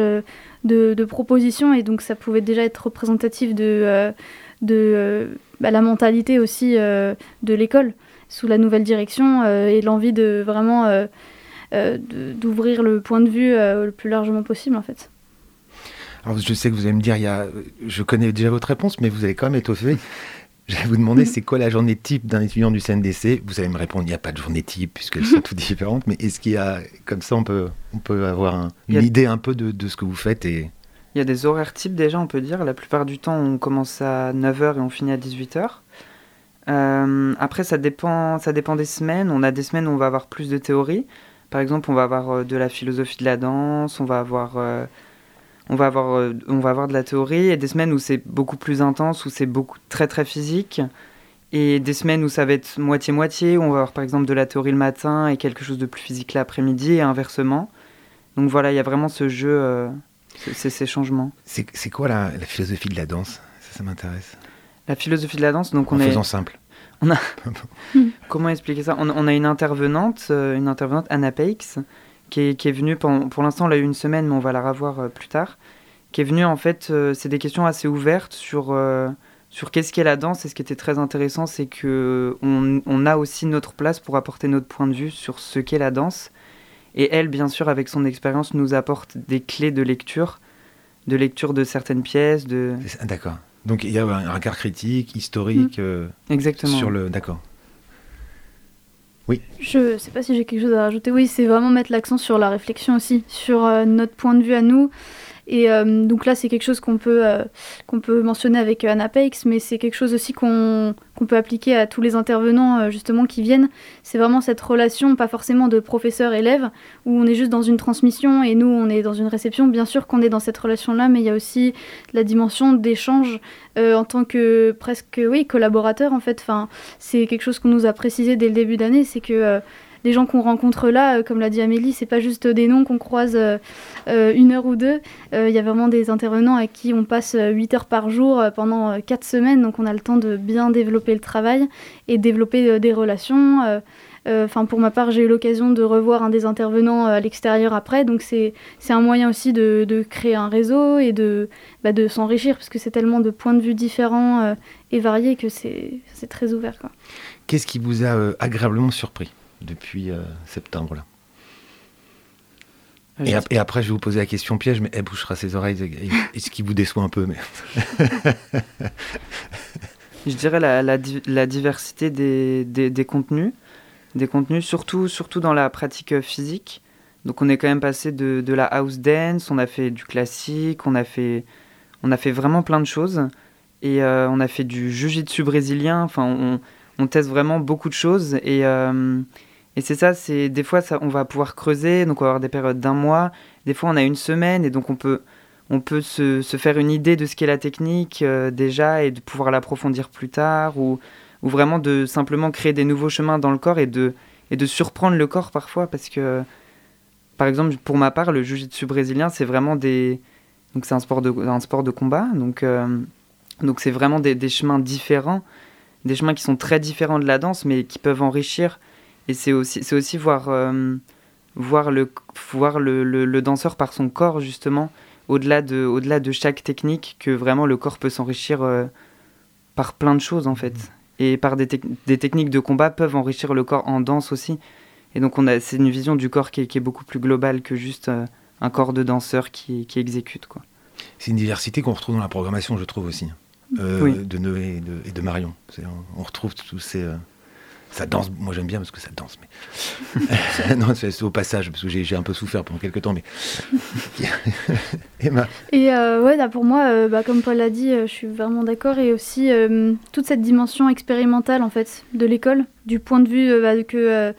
de, propositions et donc ça pouvait déjà être représentatif de, euh, de euh, bah, la mentalité aussi euh, de l'école sous la nouvelle direction et l'envie de vraiment d'ouvrir le point de vue le plus largement possible en fait. Alors je sais que vous allez me dire, il y a, je connais déjà votre réponse, mais vous allez quand même étoffer. Je vais vous demander, c'est quoi la journée type d'un étudiant du CNDC Vous allez me répondre, il n'y a pas de journée type, puisqu'elles sont toutes différentes, mais est-ce qu'il y a, comme ça, on peut, on peut avoir une idée un peu de, de, ce que vous faites et... Il y a des horaires types déjà, on peut dire. La plupart du temps, on commence à 9h et on finit à 18h. Euh, après, ça dépend, ça dépend des semaines. On a des semaines où on va avoir plus de théorie. Par exemple, on va avoir euh, de la philosophie de la danse, on va avoir, euh, on va avoir, on va avoir de la théorie, et des semaines où c'est beaucoup plus intense, où c'est beaucoup très très physique, et des semaines où ça va être moitié-moitié, où on va avoir par exemple de la théorie le matin et quelque chose de plus physique l'après-midi, et inversement. Donc voilà, il y a vraiment ce jeu c'est ces changements. C'est quoi la, philosophie de la danse? Ça, ça m'intéresse. La philosophie de la danse, donc on en est. faisant simple. On a. Comment expliquer ça? On, a une intervenante, euh, une intervenante Anna Peix, qui est, qui est venue pendant, pour l'instant on l'a eu une semaine, mais on va la revoir euh, plus tard. Qui est venue en fait, euh, c'est des questions assez ouvertes sur sur qu'est-ce qu'est la danse. Et ce qui était très intéressant, c'est que on, on, a aussi notre place pour apporter notre point de vue sur ce qu'est la danse et elle, bien sûr, avec son expérience, nous apporte des clés de lecture, de lecture de certaines pièces. De... D'accord. Donc il y a un regard critique, historique. Mmh. Euh, Exactement. Sur le. D'accord. Oui. Je ne sais pas si j'ai quelque chose à rajouter. Oui, c'est vraiment mettre l'accent sur la réflexion aussi, sur euh, notre point de vue à nous, et euh, donc là, c'est quelque chose qu'on peut, euh, qu'on peut mentionner avec Anapex, mais c'est quelque chose aussi qu'on qu'on peut appliquer à tous les intervenants euh, justement qui viennent. C'est vraiment cette relation, pas forcément de professeur-élève, où on est juste dans une transmission et nous, on est dans une réception. Bien sûr qu'on est dans cette relation-là, mais il y a aussi la dimension d'échange en tant que presque oui collaborateur en fait. Enfin, c'est quelque chose qu'on nous a précisé dès le début d'année, c'est que les gens qu'on rencontre là, euh, comme l'a dit Amélie, c'est pas juste des noms qu'on croise euh, euh, une heure ou deux. Il y a vraiment des intervenants à qui on passe 8 heures par jour pendant 4 semaines, donc on a le temps de bien développer le travail et développer des relations. Enfin, pour ma part, j'ai eu l'occasion de revoir un des intervenants à l'extérieur après, donc c'est un moyen aussi de, de, créer un réseau et de, bah, de s'enrichir, parce que c'est tellement de points de vue différents et variés que c'est très ouvert. Qu'est-ce qui vous a agréablement surpris? Depuis euh, septembre. Là. Et, et, après, je vais vous poser la question piège, mais elle bouchera ses oreilles. est ce qui vous déçoit un peu. Mais... je dirais la, la, la diversité des, des, des, contenus. Des contenus, surtout, surtout dans la pratique physique. Donc, on est quand même passé de, de la house dance, on a fait du classique, on a fait, on a fait vraiment plein de choses. Et euh, on a fait du jiu-jitsu brésilien. Enfin, on, on, teste vraiment beaucoup de choses. Et. Euh, et c'est ça, c'est des fois ça, on va pouvoir creuser, donc on va avoir des périodes d'un mois, des fois on a une semaine, et donc on peut, on peut se, se faire une idée de ce qu'est la technique euh, déjà et de pouvoir l'approfondir plus tard, ou, ou vraiment de simplement créer des nouveaux chemins dans le corps et de, et de surprendre le corps parfois, parce que, par exemple, pour ma part, le jiu-jitsu brésilien, c'est vraiment des... Donc c'est un sport de, un sport de combat, donc euh, donc c'est vraiment des, des chemins différents, des chemins qui sont très différents de la danse, mais qui peuvent enrichir et c'est aussi, c'est aussi voir, euh, voir, le, voir le, le, danseur par son corps, justement, au-delà de, au-delà de chaque technique, que vraiment le corps peut s'enrichir euh, par plein de choses, en fait. Et par des, des, techniques de combat peuvent enrichir le corps en danse aussi. Et donc, on a, c'est une vision du corps qui est, qui est beaucoup plus globale que juste euh, un corps de danseur qui, qui exécute, quoi. C'est une diversité qu'on retrouve dans la programmation, je trouve aussi, de Noé et de, et de Marion. On, on retrouve tous ces ça danse. Moi, j'aime bien parce que ça danse. Mais non, c'est au passage parce que j'ai un peu souffert pendant quelques temps. Mais Emma. Et ouais, là, pour moi, bah, comme Paul l'a dit, je suis vraiment d'accord. Et aussi toute cette dimension expérimentale en fait de l'école, du point de vue bah, que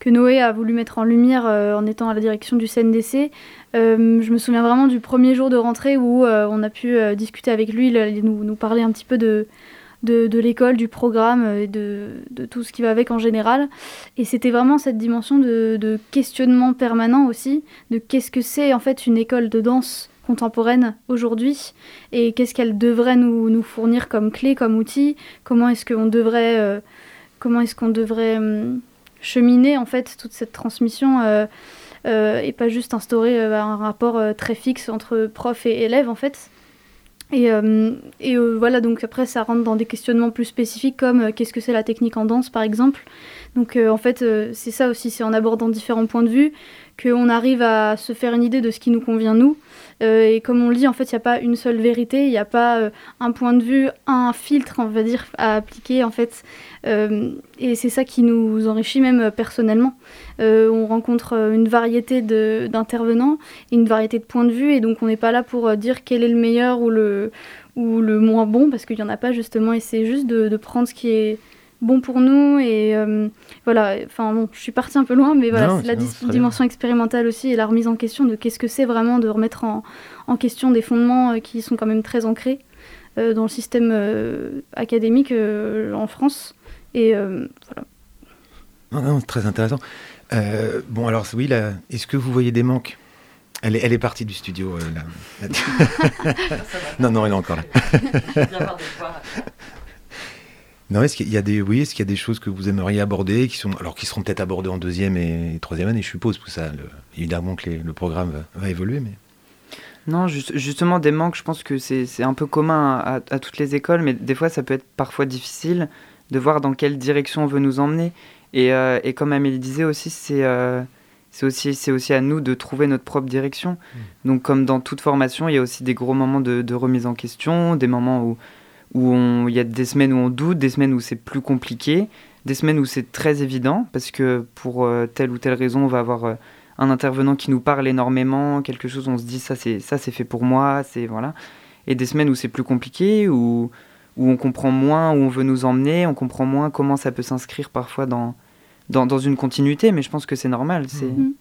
que Noé a voulu mettre en lumière en étant à la direction du CNDC. je me souviens vraiment du premier jour de rentrée où on a pu discuter avec lui, il, nous, nous parler un petit peu de, de, l'école, du programme et de, tout ce qui va avec en général. Et c'était vraiment cette dimension de, questionnement permanent aussi, de qu'est-ce que c'est en fait une école de danse contemporaine aujourd'hui et qu'est-ce qu'elle devrait nous, nous, fournir comme clé, comme outil, comment est-ce qu'on devrait, euh, comment est-ce qu'on devrait hum, cheminer en fait toute cette transmission euh, euh, et pas juste instaurer un rapport très fixe entre prof et élève en fait. Et, euh, euh, voilà, donc après, ça rentre dans des questionnements plus spécifiques comme euh, qu'est-ce que c'est la technique en danse, par exemple. Donc en fait, c'est ça aussi, c'est en abordant différents points de vue qu'on arrive à se faire une idée de ce qui nous convient, nous. et comme on le dit, en fait, il n'y a pas une seule vérité, il n'y a pas un point de vue, un filtre, on va dire, à appliquer, en fait. et c'est ça qui nous enrichit même personnellement. Euh, on rencontre euh, une variété d'intervenants, une variété de points de vue, et donc on n'est pas là pour euh, dire quel est le meilleur ou le, ou le moins bon, parce qu'il n'y en a pas justement, et c'est juste de, prendre ce qui est bon pour nous et voilà enfin bon je suis partie un peu loin mais voilà c'est la dimension expérimentale aussi et la remise en question de qu'est-ce que c'est vraiment de remettre en, question des fondements qui sont quand même très ancrés dans le système académique en France et voilà. Non, non, très intéressant. Euh, bon, alors oui, est-ce que vous voyez des manques? Elle est, elle est, partie du studio. Euh, non, non, elle est encore là. Non, est-ce qu'il y a des, oui, est-ce qu'il y a des choses que vous aimeriez aborder, qui sont, alors qui seront peut-être abordées en deuxième et troisième année, je suppose, pour ça, évidemment que le programme va, évoluer, mais. Non, justement, des manques, je pense que c'est un peu commun à, à, toutes les écoles, mais des fois, ça peut être parfois difficile de voir dans quelle direction on veut nous emmener. Euh, et, comme Amélie disait aussi, euh, c'est aussi, c'est aussi à nous de trouver notre propre direction. Mm. Donc, comme dans toute formation, il y a aussi des gros moments de, remise en question, des moments où, où il y a des semaines où on doute, des semaines où c'est plus compliqué, des semaines où c'est très évident, parce que pour euh, telle ou telle raison, on va avoir un intervenant qui nous parle énormément, quelque chose, on se dit ça c'est ça c'est fait pour moi, c'est voilà. Et des semaines où c'est plus compliqué, où, où on comprend moins où on veut nous emmener, on comprend moins comment ça peut s'inscrire parfois dans, dans, dans, une continuité, mais je pense que c'est normal. C'est... Mhm.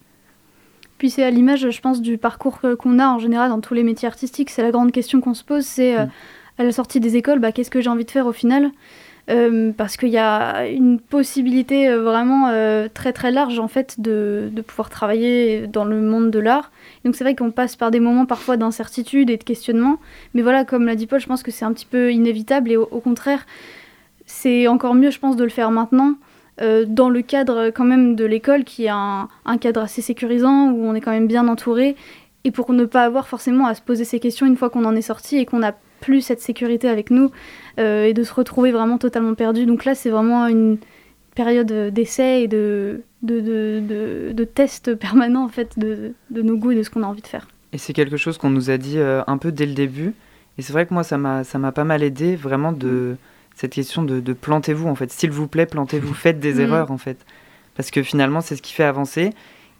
Puis c'est à l'image, je pense, du parcours qu'on a en général dans tous les métiers artistiques. C'est la grande question qu'on se pose, c'est euh, mhm. À la sortie des écoles, bah, qu'est-ce que j'ai envie de faire au final euh, parce qu'il y a une possibilité euh, vraiment très très large en fait de, de, pouvoir travailler dans le monde de l'art. Donc c'est vrai qu'on passe par des moments parfois d'incertitude et de questionnement, mais voilà, comme l'a dit Paul, je pense que c'est un petit peu inévitable et au contraire, c'est encore mieux, je pense, de le faire maintenant euh, dans le cadre quand même de l'école qui est un, cadre assez sécurisant où on est quand même bien entouré et pour ne pas avoir forcément à se poser ces questions une fois qu'on en est sorti et qu'on n'a plus cette sécurité avec nous euh, et de se retrouver vraiment totalement perdu. Donc là c'est vraiment une période d'essai et de, de, de, de, test permanent en fait de, nos goûts et de ce qu'on a envie de faire. Et c'est quelque chose qu'on nous a dit euh, un peu dès le début et c'est vrai que moi ça m'a pas mal aidé vraiment de cette question de, de plantez-vous en fait. S'il vous plaît, plantez-vous, faites des mm. erreurs en fait. Parce que finalement, c'est ce qui fait avancer.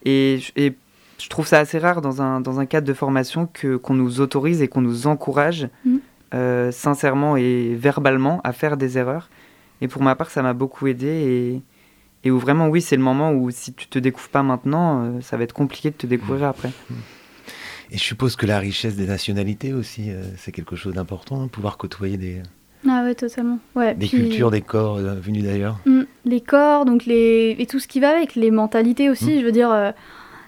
Et, et, je trouve ça assez rare dans un, dans un cadre de formation que, qu'on nous autorise et qu'on nous encourage mm. Euh, sincèrement et verbalement à faire des erreurs. Et pour ma part, ça m'a beaucoup aidé. Et, et où vraiment, oui, c'est le moment où si tu te découvres pas maintenant, euh, ça va être compliqué de te découvrir mm. après. Et je suppose que la richesse des nationalités aussi, euh, c'est quelque chose d'important, pouvoir côtoyer des, ah ouais, totalement. Ouais, des cultures, des corps euh, venus d'ailleurs. Mm, les corps, donc les et tout ce qui va avec, les mentalités aussi. Mm. Je veux dire, euh,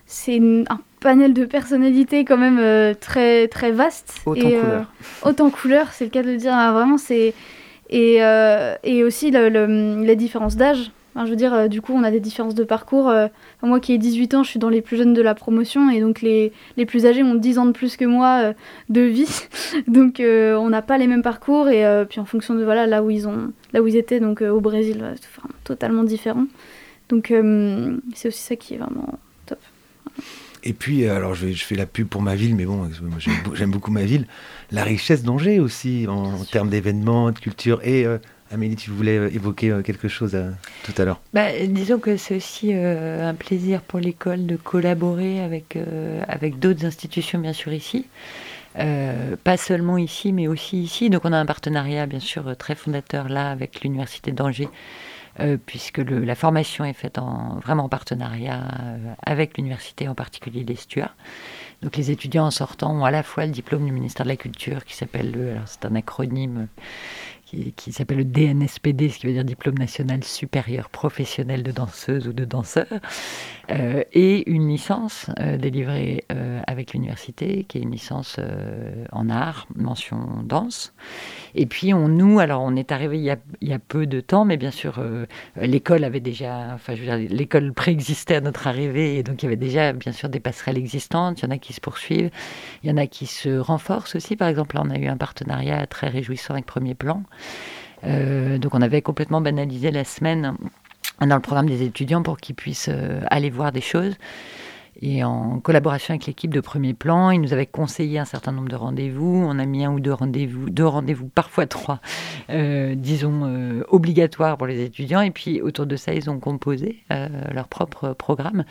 c'est un panel de personnalités quand même euh, très très vaste. Autant et, couleurs. autant couleurs, c'est le cas de le dire. Ah, vraiment, c'est et, et aussi le, la différence d'âge je veux dire, euh, du coup, on a des différences de parcours. Euh, moi qui ai 18 ans, je suis dans les plus jeunes de la promotion et donc les, les plus âgés ont 10 ans de plus que moi euh, de vie. donc on n'a pas les mêmes parcours et puis en fonction de voilà, là, où ils ont, là où ils étaient, donc au Brésil, c'est totalement différent. Donc c'est aussi ça qui est vraiment top. Et puis, alors je, je, fais la pub pour ma ville, mais bon, j'aime beaucoup ma ville. La richesse d'Angers aussi, en, termes d'événements, de culture. Et Amélie, tu voulais euh, évoquer euh, quelque chose euh, tout à l'heure bah, Disons que c'est aussi euh, un plaisir pour l'école de collaborer avec, euh, avec d'autres institutions, bien sûr, ici. Euh, pas seulement ici, mais aussi ici. Donc on a un partenariat, bien sûr, euh, très fondateur là avec l'Université d'Angers, euh, puisque la formation est faite en, vraiment en partenariat euh, avec l'université, en particulier l'Estua. Donc les étudiants en sortant ont à la fois le diplôme du ministère de la Culture, qui s'appelle le, alors c'est un acronyme qui, s'appelle le DNSPD, ce qui veut dire Diplôme National Supérieur Professionnel de Danseuse ou de Danseur, euh, et une licence délivrée avec l'université, qui est une licence en art, mention danse. Et puis on, nous, alors on est arrivé il y a, peu de temps, mais bien sûr euh, l'école avait déjà, enfin je veux dire, l'école préexistait à notre arrivée, et donc il y avait déjà bien sûr des passerelles existantes, il y en a qui se poursuivent, il y en a qui se renforcent aussi. Par exemple, là, on a eu un partenariat très réjouissant avec Premier Plan. Euh, donc on avait complètement banalisé la semaine dans le programme des étudiants pour qu'ils puissent euh, aller voir des choses. Et en collaboration avec l'équipe de premier plan, ils nous avaient conseillé un certain nombre de rendez-vous. On a mis un ou deux rendez-vous, deux rendez-vous, parfois trois, euh, disons, euh, obligatoires pour les étudiants. Et puis autour de ça, ils ont composé euh, leur propre programme.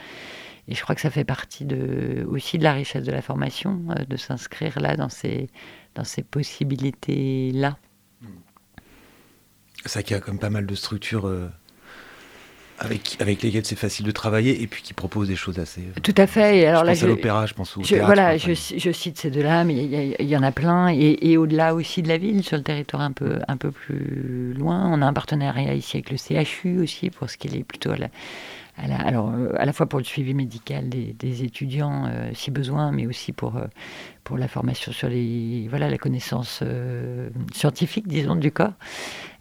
Et je crois que ça fait partie aussi de la richesse de la formation, de s'inscrire là dans ces, dans ces possibilités-là. C'est vrai qu'il y a comme pas mal de structures avec, avec lesquelles c'est facile de travailler et puis qui proposent des choses assez. euh, Tout à fait. Et alors je là, pense à l'opéra, je pense au Je- théâtre, voilà, je, je cite ces deux-là, mais il y, en a plein. Et, et au-delà aussi de la ville, sur le territoire un peu, un peu plus loin, on a un partenariat ici avec le CHU aussi, pour ce qui est plutôt à la, alors, euh, à la fois pour le suivi médical des, étudiants, euh, si besoin, mais aussi pour, euh, pour la formation sur les, voilà, la connaissance scientifique, disons, du corps.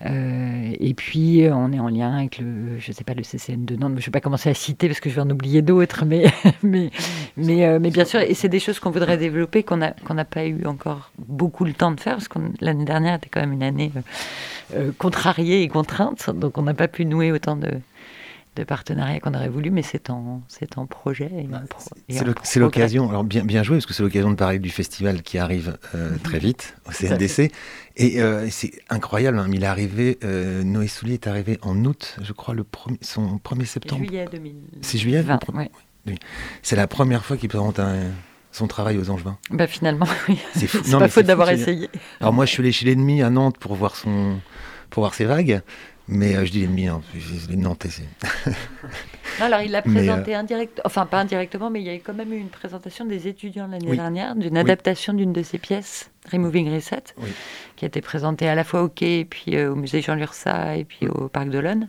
Et puis, on est en lien avec le, je sais pas, le CCN de Nantes, je ne vais pas commencer à citer parce que je vais en oublier d'autres, mais, mais, mais, bien sûr, et c'est des choses qu'on voudrait développer, qu'on n'a qu'on n'a pas eu encore beaucoup le temps de faire, parce que l'année dernière était quand même une année contrariée et contrainte, donc on n'a pas pu nouer autant de, de partenariats qu'on aurait voulu, mais c'est en, c'est en projet. et et C'est l'occasion, alors bien, bien joué, parce que c'est l'occasion de parler du festival qui arrive euh, très vite au CNDC. Et euh, c'est incroyable, hein, il est arrivé, euh, Noé Soulier est arrivé en août, je crois, le premier, son 1er septembre. Juillet 2000. C'est juillet le 20, premier- ouais. C'est la première fois qu'il présente un- son travail aux Angevins. Bah finalement, oui. C'est fou. C'est Non, pas faute d'avoir essayé. Alors moi, je suis allé chez l'ennemi à Nantes pour voir son, pour voir ses vagues. Mais euh, je dis l'ennemi, hein, les Nantais. Non, alors il l'a présenté indirect, enfin pas indirectement, mais il y a quand même eu une présentation des étudiants l'année Oui. dernière d'une Oui. adaptation d'une de ses pièces, Removing Reset, Oui. qui a été présentée à la fois au Quai, et puis euh, au musée Jean Lursa, et puis au Parc d'Olonne.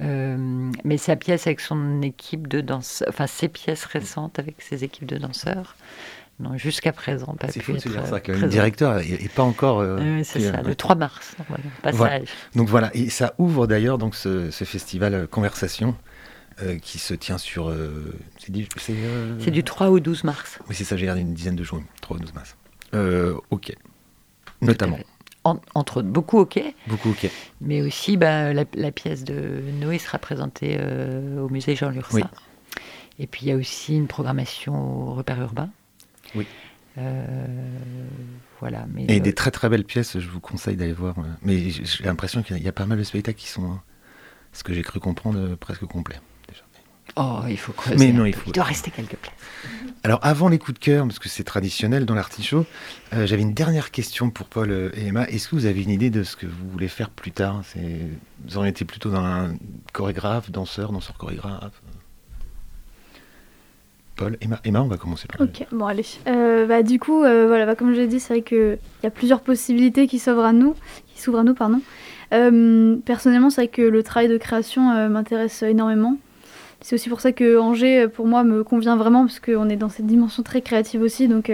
Euh, mais sa pièce avec son équipe de danseurs, enfin ses pièces récentes avec ses équipes de danseurs, n'ont jusqu'à présent pas pu fou être dire ça, que le directeur n'est pas encore. euh, Euh, c'est ça, euh, le 3 mars, voilà, passage. Voilà. Donc voilà, et ça ouvre d'ailleurs donc ce, ce festival euh, Conversation euh, qui se tient sur. euh, c'est euh, C'est du 3 au 12 mars. Oui, c'est ça, j'ai regardé une dizaine de jours, 3 ou 12 mars. Euh, ok. Notamment. entre autres, beaucoup au Quai. Beaucoup ok. Mais aussi, bah, la, la pièce de Noé sera présentée euh, au musée Jean Lursa. Oui. Et puis, il y a aussi une programmation au repère urbain. Oui. Euh, voilà. Mais, Et euh, des très très belles pièces, je vous conseille d'aller voir. euh, Mais j'ai l'impression qu'il y a- il y a pas mal de spectacles qui sont, euh, ce que j'ai cru comprendre, presque complets. déjà. Oh, il faut creuser. Mais non, il faut- doit rester quelques places. Alors avant les coups de cœur, parce que c'est traditionnel dans l'artichaut, euh, j'avais une dernière question pour Paul et Emma. Est-ce que vous avez une idée de ce que vous voulez faire plus tard? Vous auriez été plutôt dans un chorégraphe, danseur, danseur chorégraphe Emma, on va commencer par Ok, bon allez. Euh, bah, du coup, euh, voilà, bah, comme je l'ai dit, c'est vrai qu'il y a plusieurs possibilités qui s'ouvrent à nous. Qui s'ouvrent à nous pardon. Euh, personnellement, c'est vrai que le travail de création m'intéresse énormément. C'est aussi pour ça que Angers, pour moi, me convient vraiment, parce qu'on est dans cette dimension très créative aussi. Donc,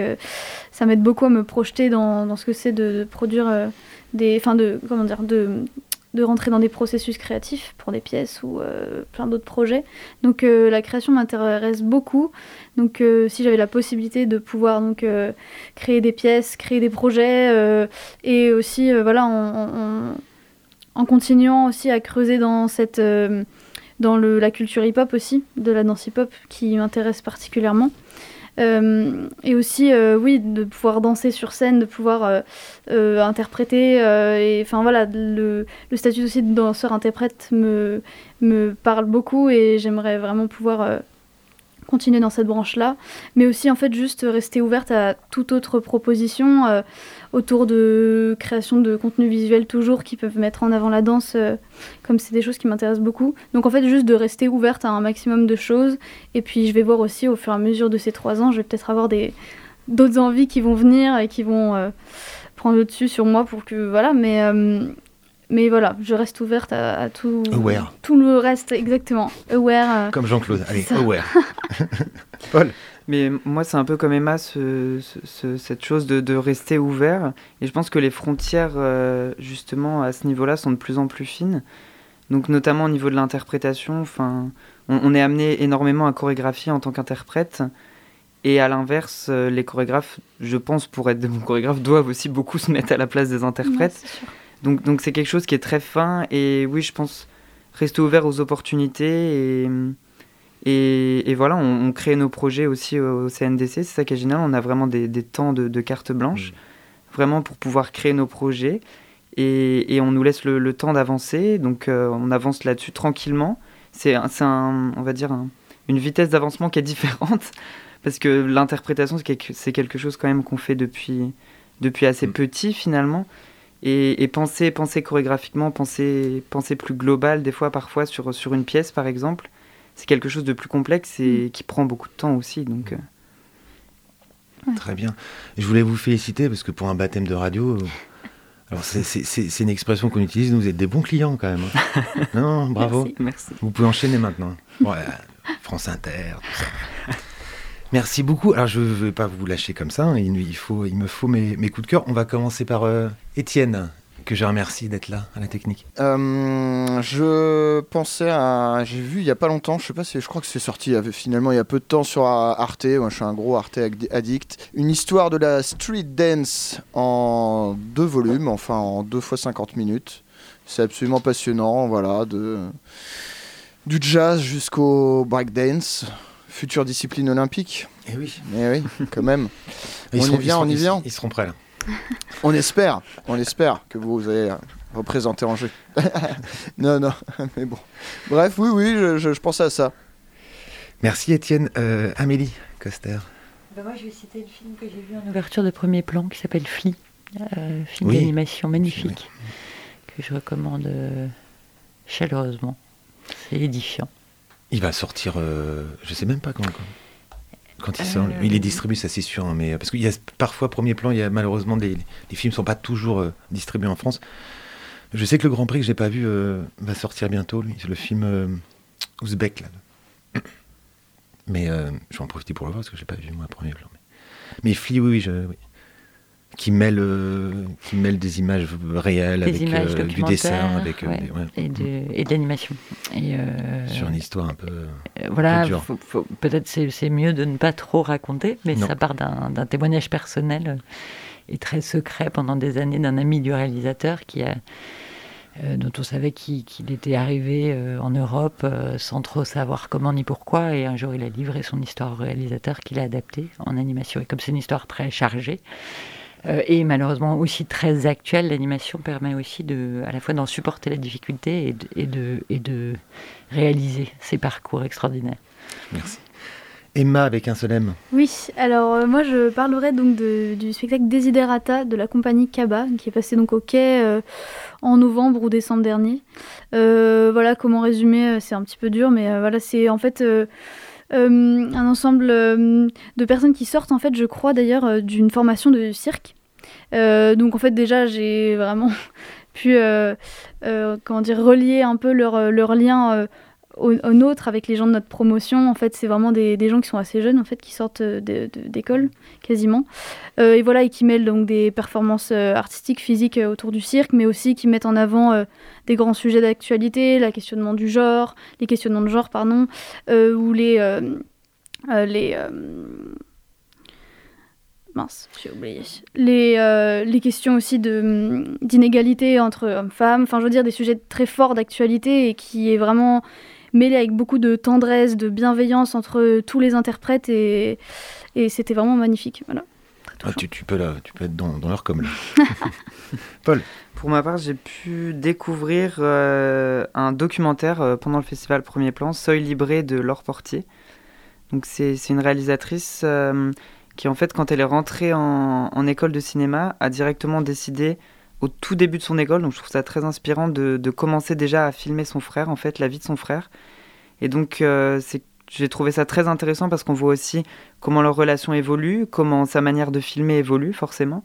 ça m'aide beaucoup à me projeter dans, ce que c'est de, de produire des. Enfin, de. Comment dire de, de rentrer dans des processus créatifs pour des pièces ou euh, plein d'autres projets. Donc, euh, la création m'intéresse beaucoup. Donc euh, si j'avais la possibilité de pouvoir donc créer des pièces, créer des projets et aussi voilà en, continuant aussi à creuser dans la culture hip-hop aussi, de la danse hip-hop qui m'intéresse particulièrement. Et aussi, oui, de pouvoir danser sur scène, de pouvoir interpréter. et enfin voilà, le, statut aussi de danseur-interprète me, me parle beaucoup et j'aimerais vraiment pouvoir continuer dans cette branche-là, mais aussi en fait juste rester ouverte à toute autre proposition euh, autour de création de contenu visuel toujours qui peuvent mettre en avant la danse, euh, comme c'est des choses qui m'intéressent beaucoup. Donc en fait juste de rester ouverte à un maximum de choses, et puis je vais voir aussi au fur et à mesure de ces trois ans, je vais peut-être avoir des d'autres envies qui vont venir et qui vont euh, prendre le dessus sur moi pour que voilà, mais mais voilà, je reste ouverte à, tout, tout le reste, exactement. Aware. Euh, comme Jean-Claude, allez, aware. Paul Mais moi, c'est un peu comme Emma, ce, cette chose de, de, rester ouvert. Et je pense que les frontières, euh, justement, à ce niveau-là, sont de plus en plus fines. Donc, notamment au niveau de l'interprétation, on, on est amené énormément à chorégraphier en tant qu'interprète. Et à l'inverse, euh, les chorégraphes, je pense, pour être de bons chorégraphes, doivent aussi beaucoup se mettre à la place des interprètes. Donc donc c'est quelque chose qui est très fin et oui, je pense rester ouvert aux opportunités et et, et voilà, on, crée nos projets aussi au, CNDC, c'est ça qui est génial, on a vraiment des, des temps de, de, carte blanche, vraiment pour pouvoir créer nos projets. Et, et on nous laisse le, temps d'avancer, donc euh, on avance là-dessus tranquillement. C'est un, on va dire, une vitesse d'avancement qui est différente. Parce que l'interprétation c'est quelque, chose quand même qu'on fait depuis, depuis assez mm. petit finalement. Et, penser, penser chorégraphiquement, penser, penser plus global, des fois, parfois, sur, sur une pièce, par exemple, c'est quelque chose de plus complexe et mm. qui prend beaucoup de temps aussi. Donc, euh. Très bien. Je voulais vous féliciter parce que pour un baptême de radio, alors c'est une expression qu'on utilise, vous êtes des bons clients quand même. Hein. non, bravo. Merci, Vous pouvez enchaîner maintenant. France Inter, tout ça. Merci beaucoup. Alors, je ne vais pas vous lâcher comme ça. Hein. Il, faut, il me faut mes, coups de cœur. On va commencer par euh, Étienne, que je remercie d'être là à la technique. Euh, je pensais à. J'ai vu il n'y a pas longtemps, je sais pas si. Je crois que c'est sorti finalement il y a peu de temps sur Arte. Moi, je suis un gros Arte addict. Une histoire de la street dance en deux volumes, enfin en deux fois 50 minutes. C'est absolument passionnant. Voilà. De, du jazz jusqu'au breakdance future discipline olympique. Eh oui. Eh oui, quand même. on y vient, on y vient. Ils seront prêts là. On espère, on espère que vous allez représenter Angers. non, non, mais bon. Bref, oui, oui, je, je, pensais à ça. Merci Étienne. Euh, Amélie Coster. Ben moi, je vais citer le film que j'ai vu en ouverture de premier plan qui s'appelle Flea, euh, film d'animation magnifique que je recommande euh, chaleureusement. C'est édifiant. Il va sortir, euh, je sais même pas quand. Quand, il sort, il est distribué, ça c'est sûr, hein, mais parce qu'il y a parfois premier plan, il y a malheureusement des les films sont pas toujours euh, distribués en France. Je sais que le Grand Prix que j'ai pas vu euh, va sortir bientôt, c'est le film ouzbek là. Mais je vais en profiter pour le voir parce que j'ai pas vu moi premier plan. Mais, mais Flea, oui, oui, je, oui qui mêle, euh, qui mêle des images réelles avec euh, du dessin, avec euh, et, de, et de l'animation. Sur une histoire un peu. voilà, peut-être c'est mieux de ne pas trop raconter, mais ça part d'un témoignage personnel et très secret pendant des années d'un ami du réalisateur qui a. dont on savait qu'il était arrivé en Europe sans trop savoir comment ni pourquoi. Et un jour, il a livré son histoire au réalisateur qu'il a adapté en animation. Et comme c'est une histoire très chargée, euh, et malheureusement aussi très actuelle, l'animation permet aussi de, à la fois d'en supporter la difficulté et de, et de, et de réaliser ces parcours extraordinaires. Merci. Emma avec un seul M. Oui, alors euh, moi je parlerai donc de, du spectacle Desiderata de la compagnie Kaba qui est passé donc au quai euh, en novembre ou décembre dernier. voilà comment résumer, c'est un petit peu dur, mais voilà c'est en fait euh, un ensemble euh, de personnes qui sortent, en fait, je crois d'ailleurs, euh, d'une formation de cirque. donc en fait déjà j'ai vraiment pu comment dire relier un peu leur, leur lien au, nôtre avec les gens de notre promotion. En fait, c'est vraiment des, gens qui sont assez jeunes, en fait, qui sortent d'école quasiment. et voilà, et qui mêlent donc des performances artistiques, physiques autour du cirque, mais aussi qui mettent en avant des grands sujets d'actualité, la questionnement du genre, les questionnements de genre, pardon, euh, ou les euh, euh, les mince, j'ai oublié. Les, les questions aussi d'inégalité entre hommes-femmes, enfin je veux dire des sujets très forts d'actualité et qui est vraiment mêlé avec beaucoup de tendresse, de bienveillance entre tous les interprètes et, et c'était vraiment magnifique. Voilà. Ah, tu, tu peux là, tu peux être dans, dans leur com là. Paul. Pour ma part, j'ai pu découvrir euh, un documentaire euh, pendant le festival Premier Plan, Seuil Libré de Laure Portier. Donc c'est c'est une réalisatrice euh, qui en fait quand elle est rentrée en, en école de cinéma a directement décidé au tout début de son école, donc je trouve ça très inspirant de, commencer déjà à filmer son frère, en fait, la vie de son frère. Et donc euh, j'ai trouvé ça très intéressant parce qu'on voit aussi comment leur relation évolue, comment sa manière de filmer évolue forcément.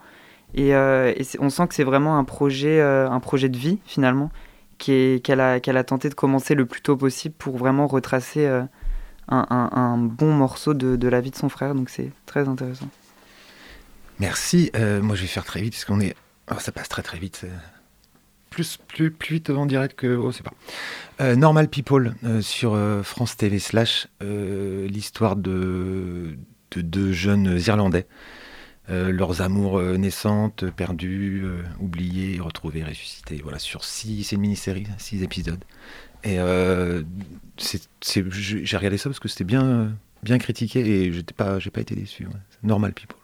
Et, euh, on sent que c'est vraiment un projet, euh, un projet de vie finalement, qu'elle a, qu'elle a tenté de commencer le plus tôt possible pour vraiment retracer euh, un, bon morceau de, la vie de son frère. Donc c'est très intéressant. Merci. Moi, je vais faire très vite parce qu'on est. Oh, ça passe très très vite. Plus, plus, plus vite en direct que. Oh, c'est pas. Euh, Normal People euh, sur euh, France TV slash l'histoire de, de deux jeunes Irlandais. Leurs amours naissantes, perdues, oubliées, retrouvées, ressuscitées. Voilà, sur six, c'est une mini-série, six épisodes. Et j'ai j'ai regardé ça parce que c'était bien, bien critiqué et j'étais pas, j'ai pas été déçu. Normal People.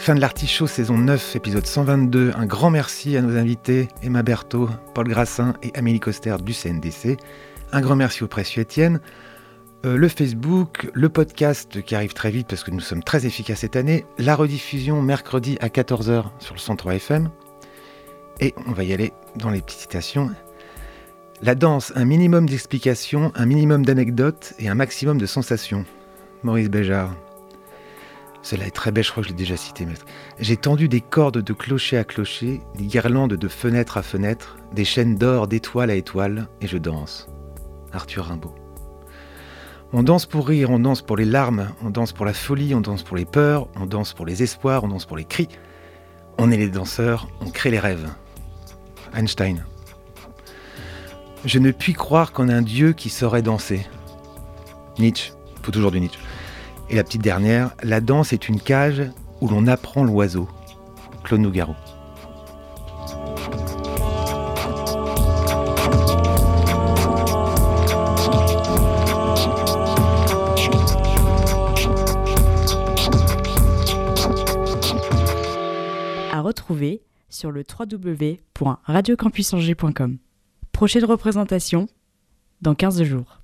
Fin de l'artichaut, saison 9, épisode 122. Un grand merci à nos invités, Emma Berthaud, Paul Grassin et Amélie Coster du CNDC. Un grand merci au précieux. Euh, le Facebook, le podcast qui arrive très vite parce que nous sommes très efficaces cette année. La rediffusion mercredi à 14h sur le 103 FM. Et on va y aller dans les petites citations. La danse, un minimum d'explications, un minimum d'anecdotes et un maximum de sensations. Maurice Béjart. Celle-là est très belle, je crois que je l'ai déjà cité, maître. J'ai tendu des cordes de clocher à clocher, des guirlandes de fenêtre à fenêtre, des chaînes d'or d'étoile à étoile, et je danse. Arthur Rimbaud. On danse pour rire, on danse pour les larmes, on danse pour la folie, on danse pour les peurs, on danse pour les espoirs, on danse pour les cris. On est les danseurs, on crée les rêves. Einstein. Je ne puis croire qu'en un dieu qui saurait danser. Nietzsche. Faut toujours du Nietzsche. Et la petite dernière, la danse est une cage où l'on apprend l'oiseau. Claude Nougaro. À retrouver sur le www.radiocampusangers.com. Prochaine représentation dans 15 jours.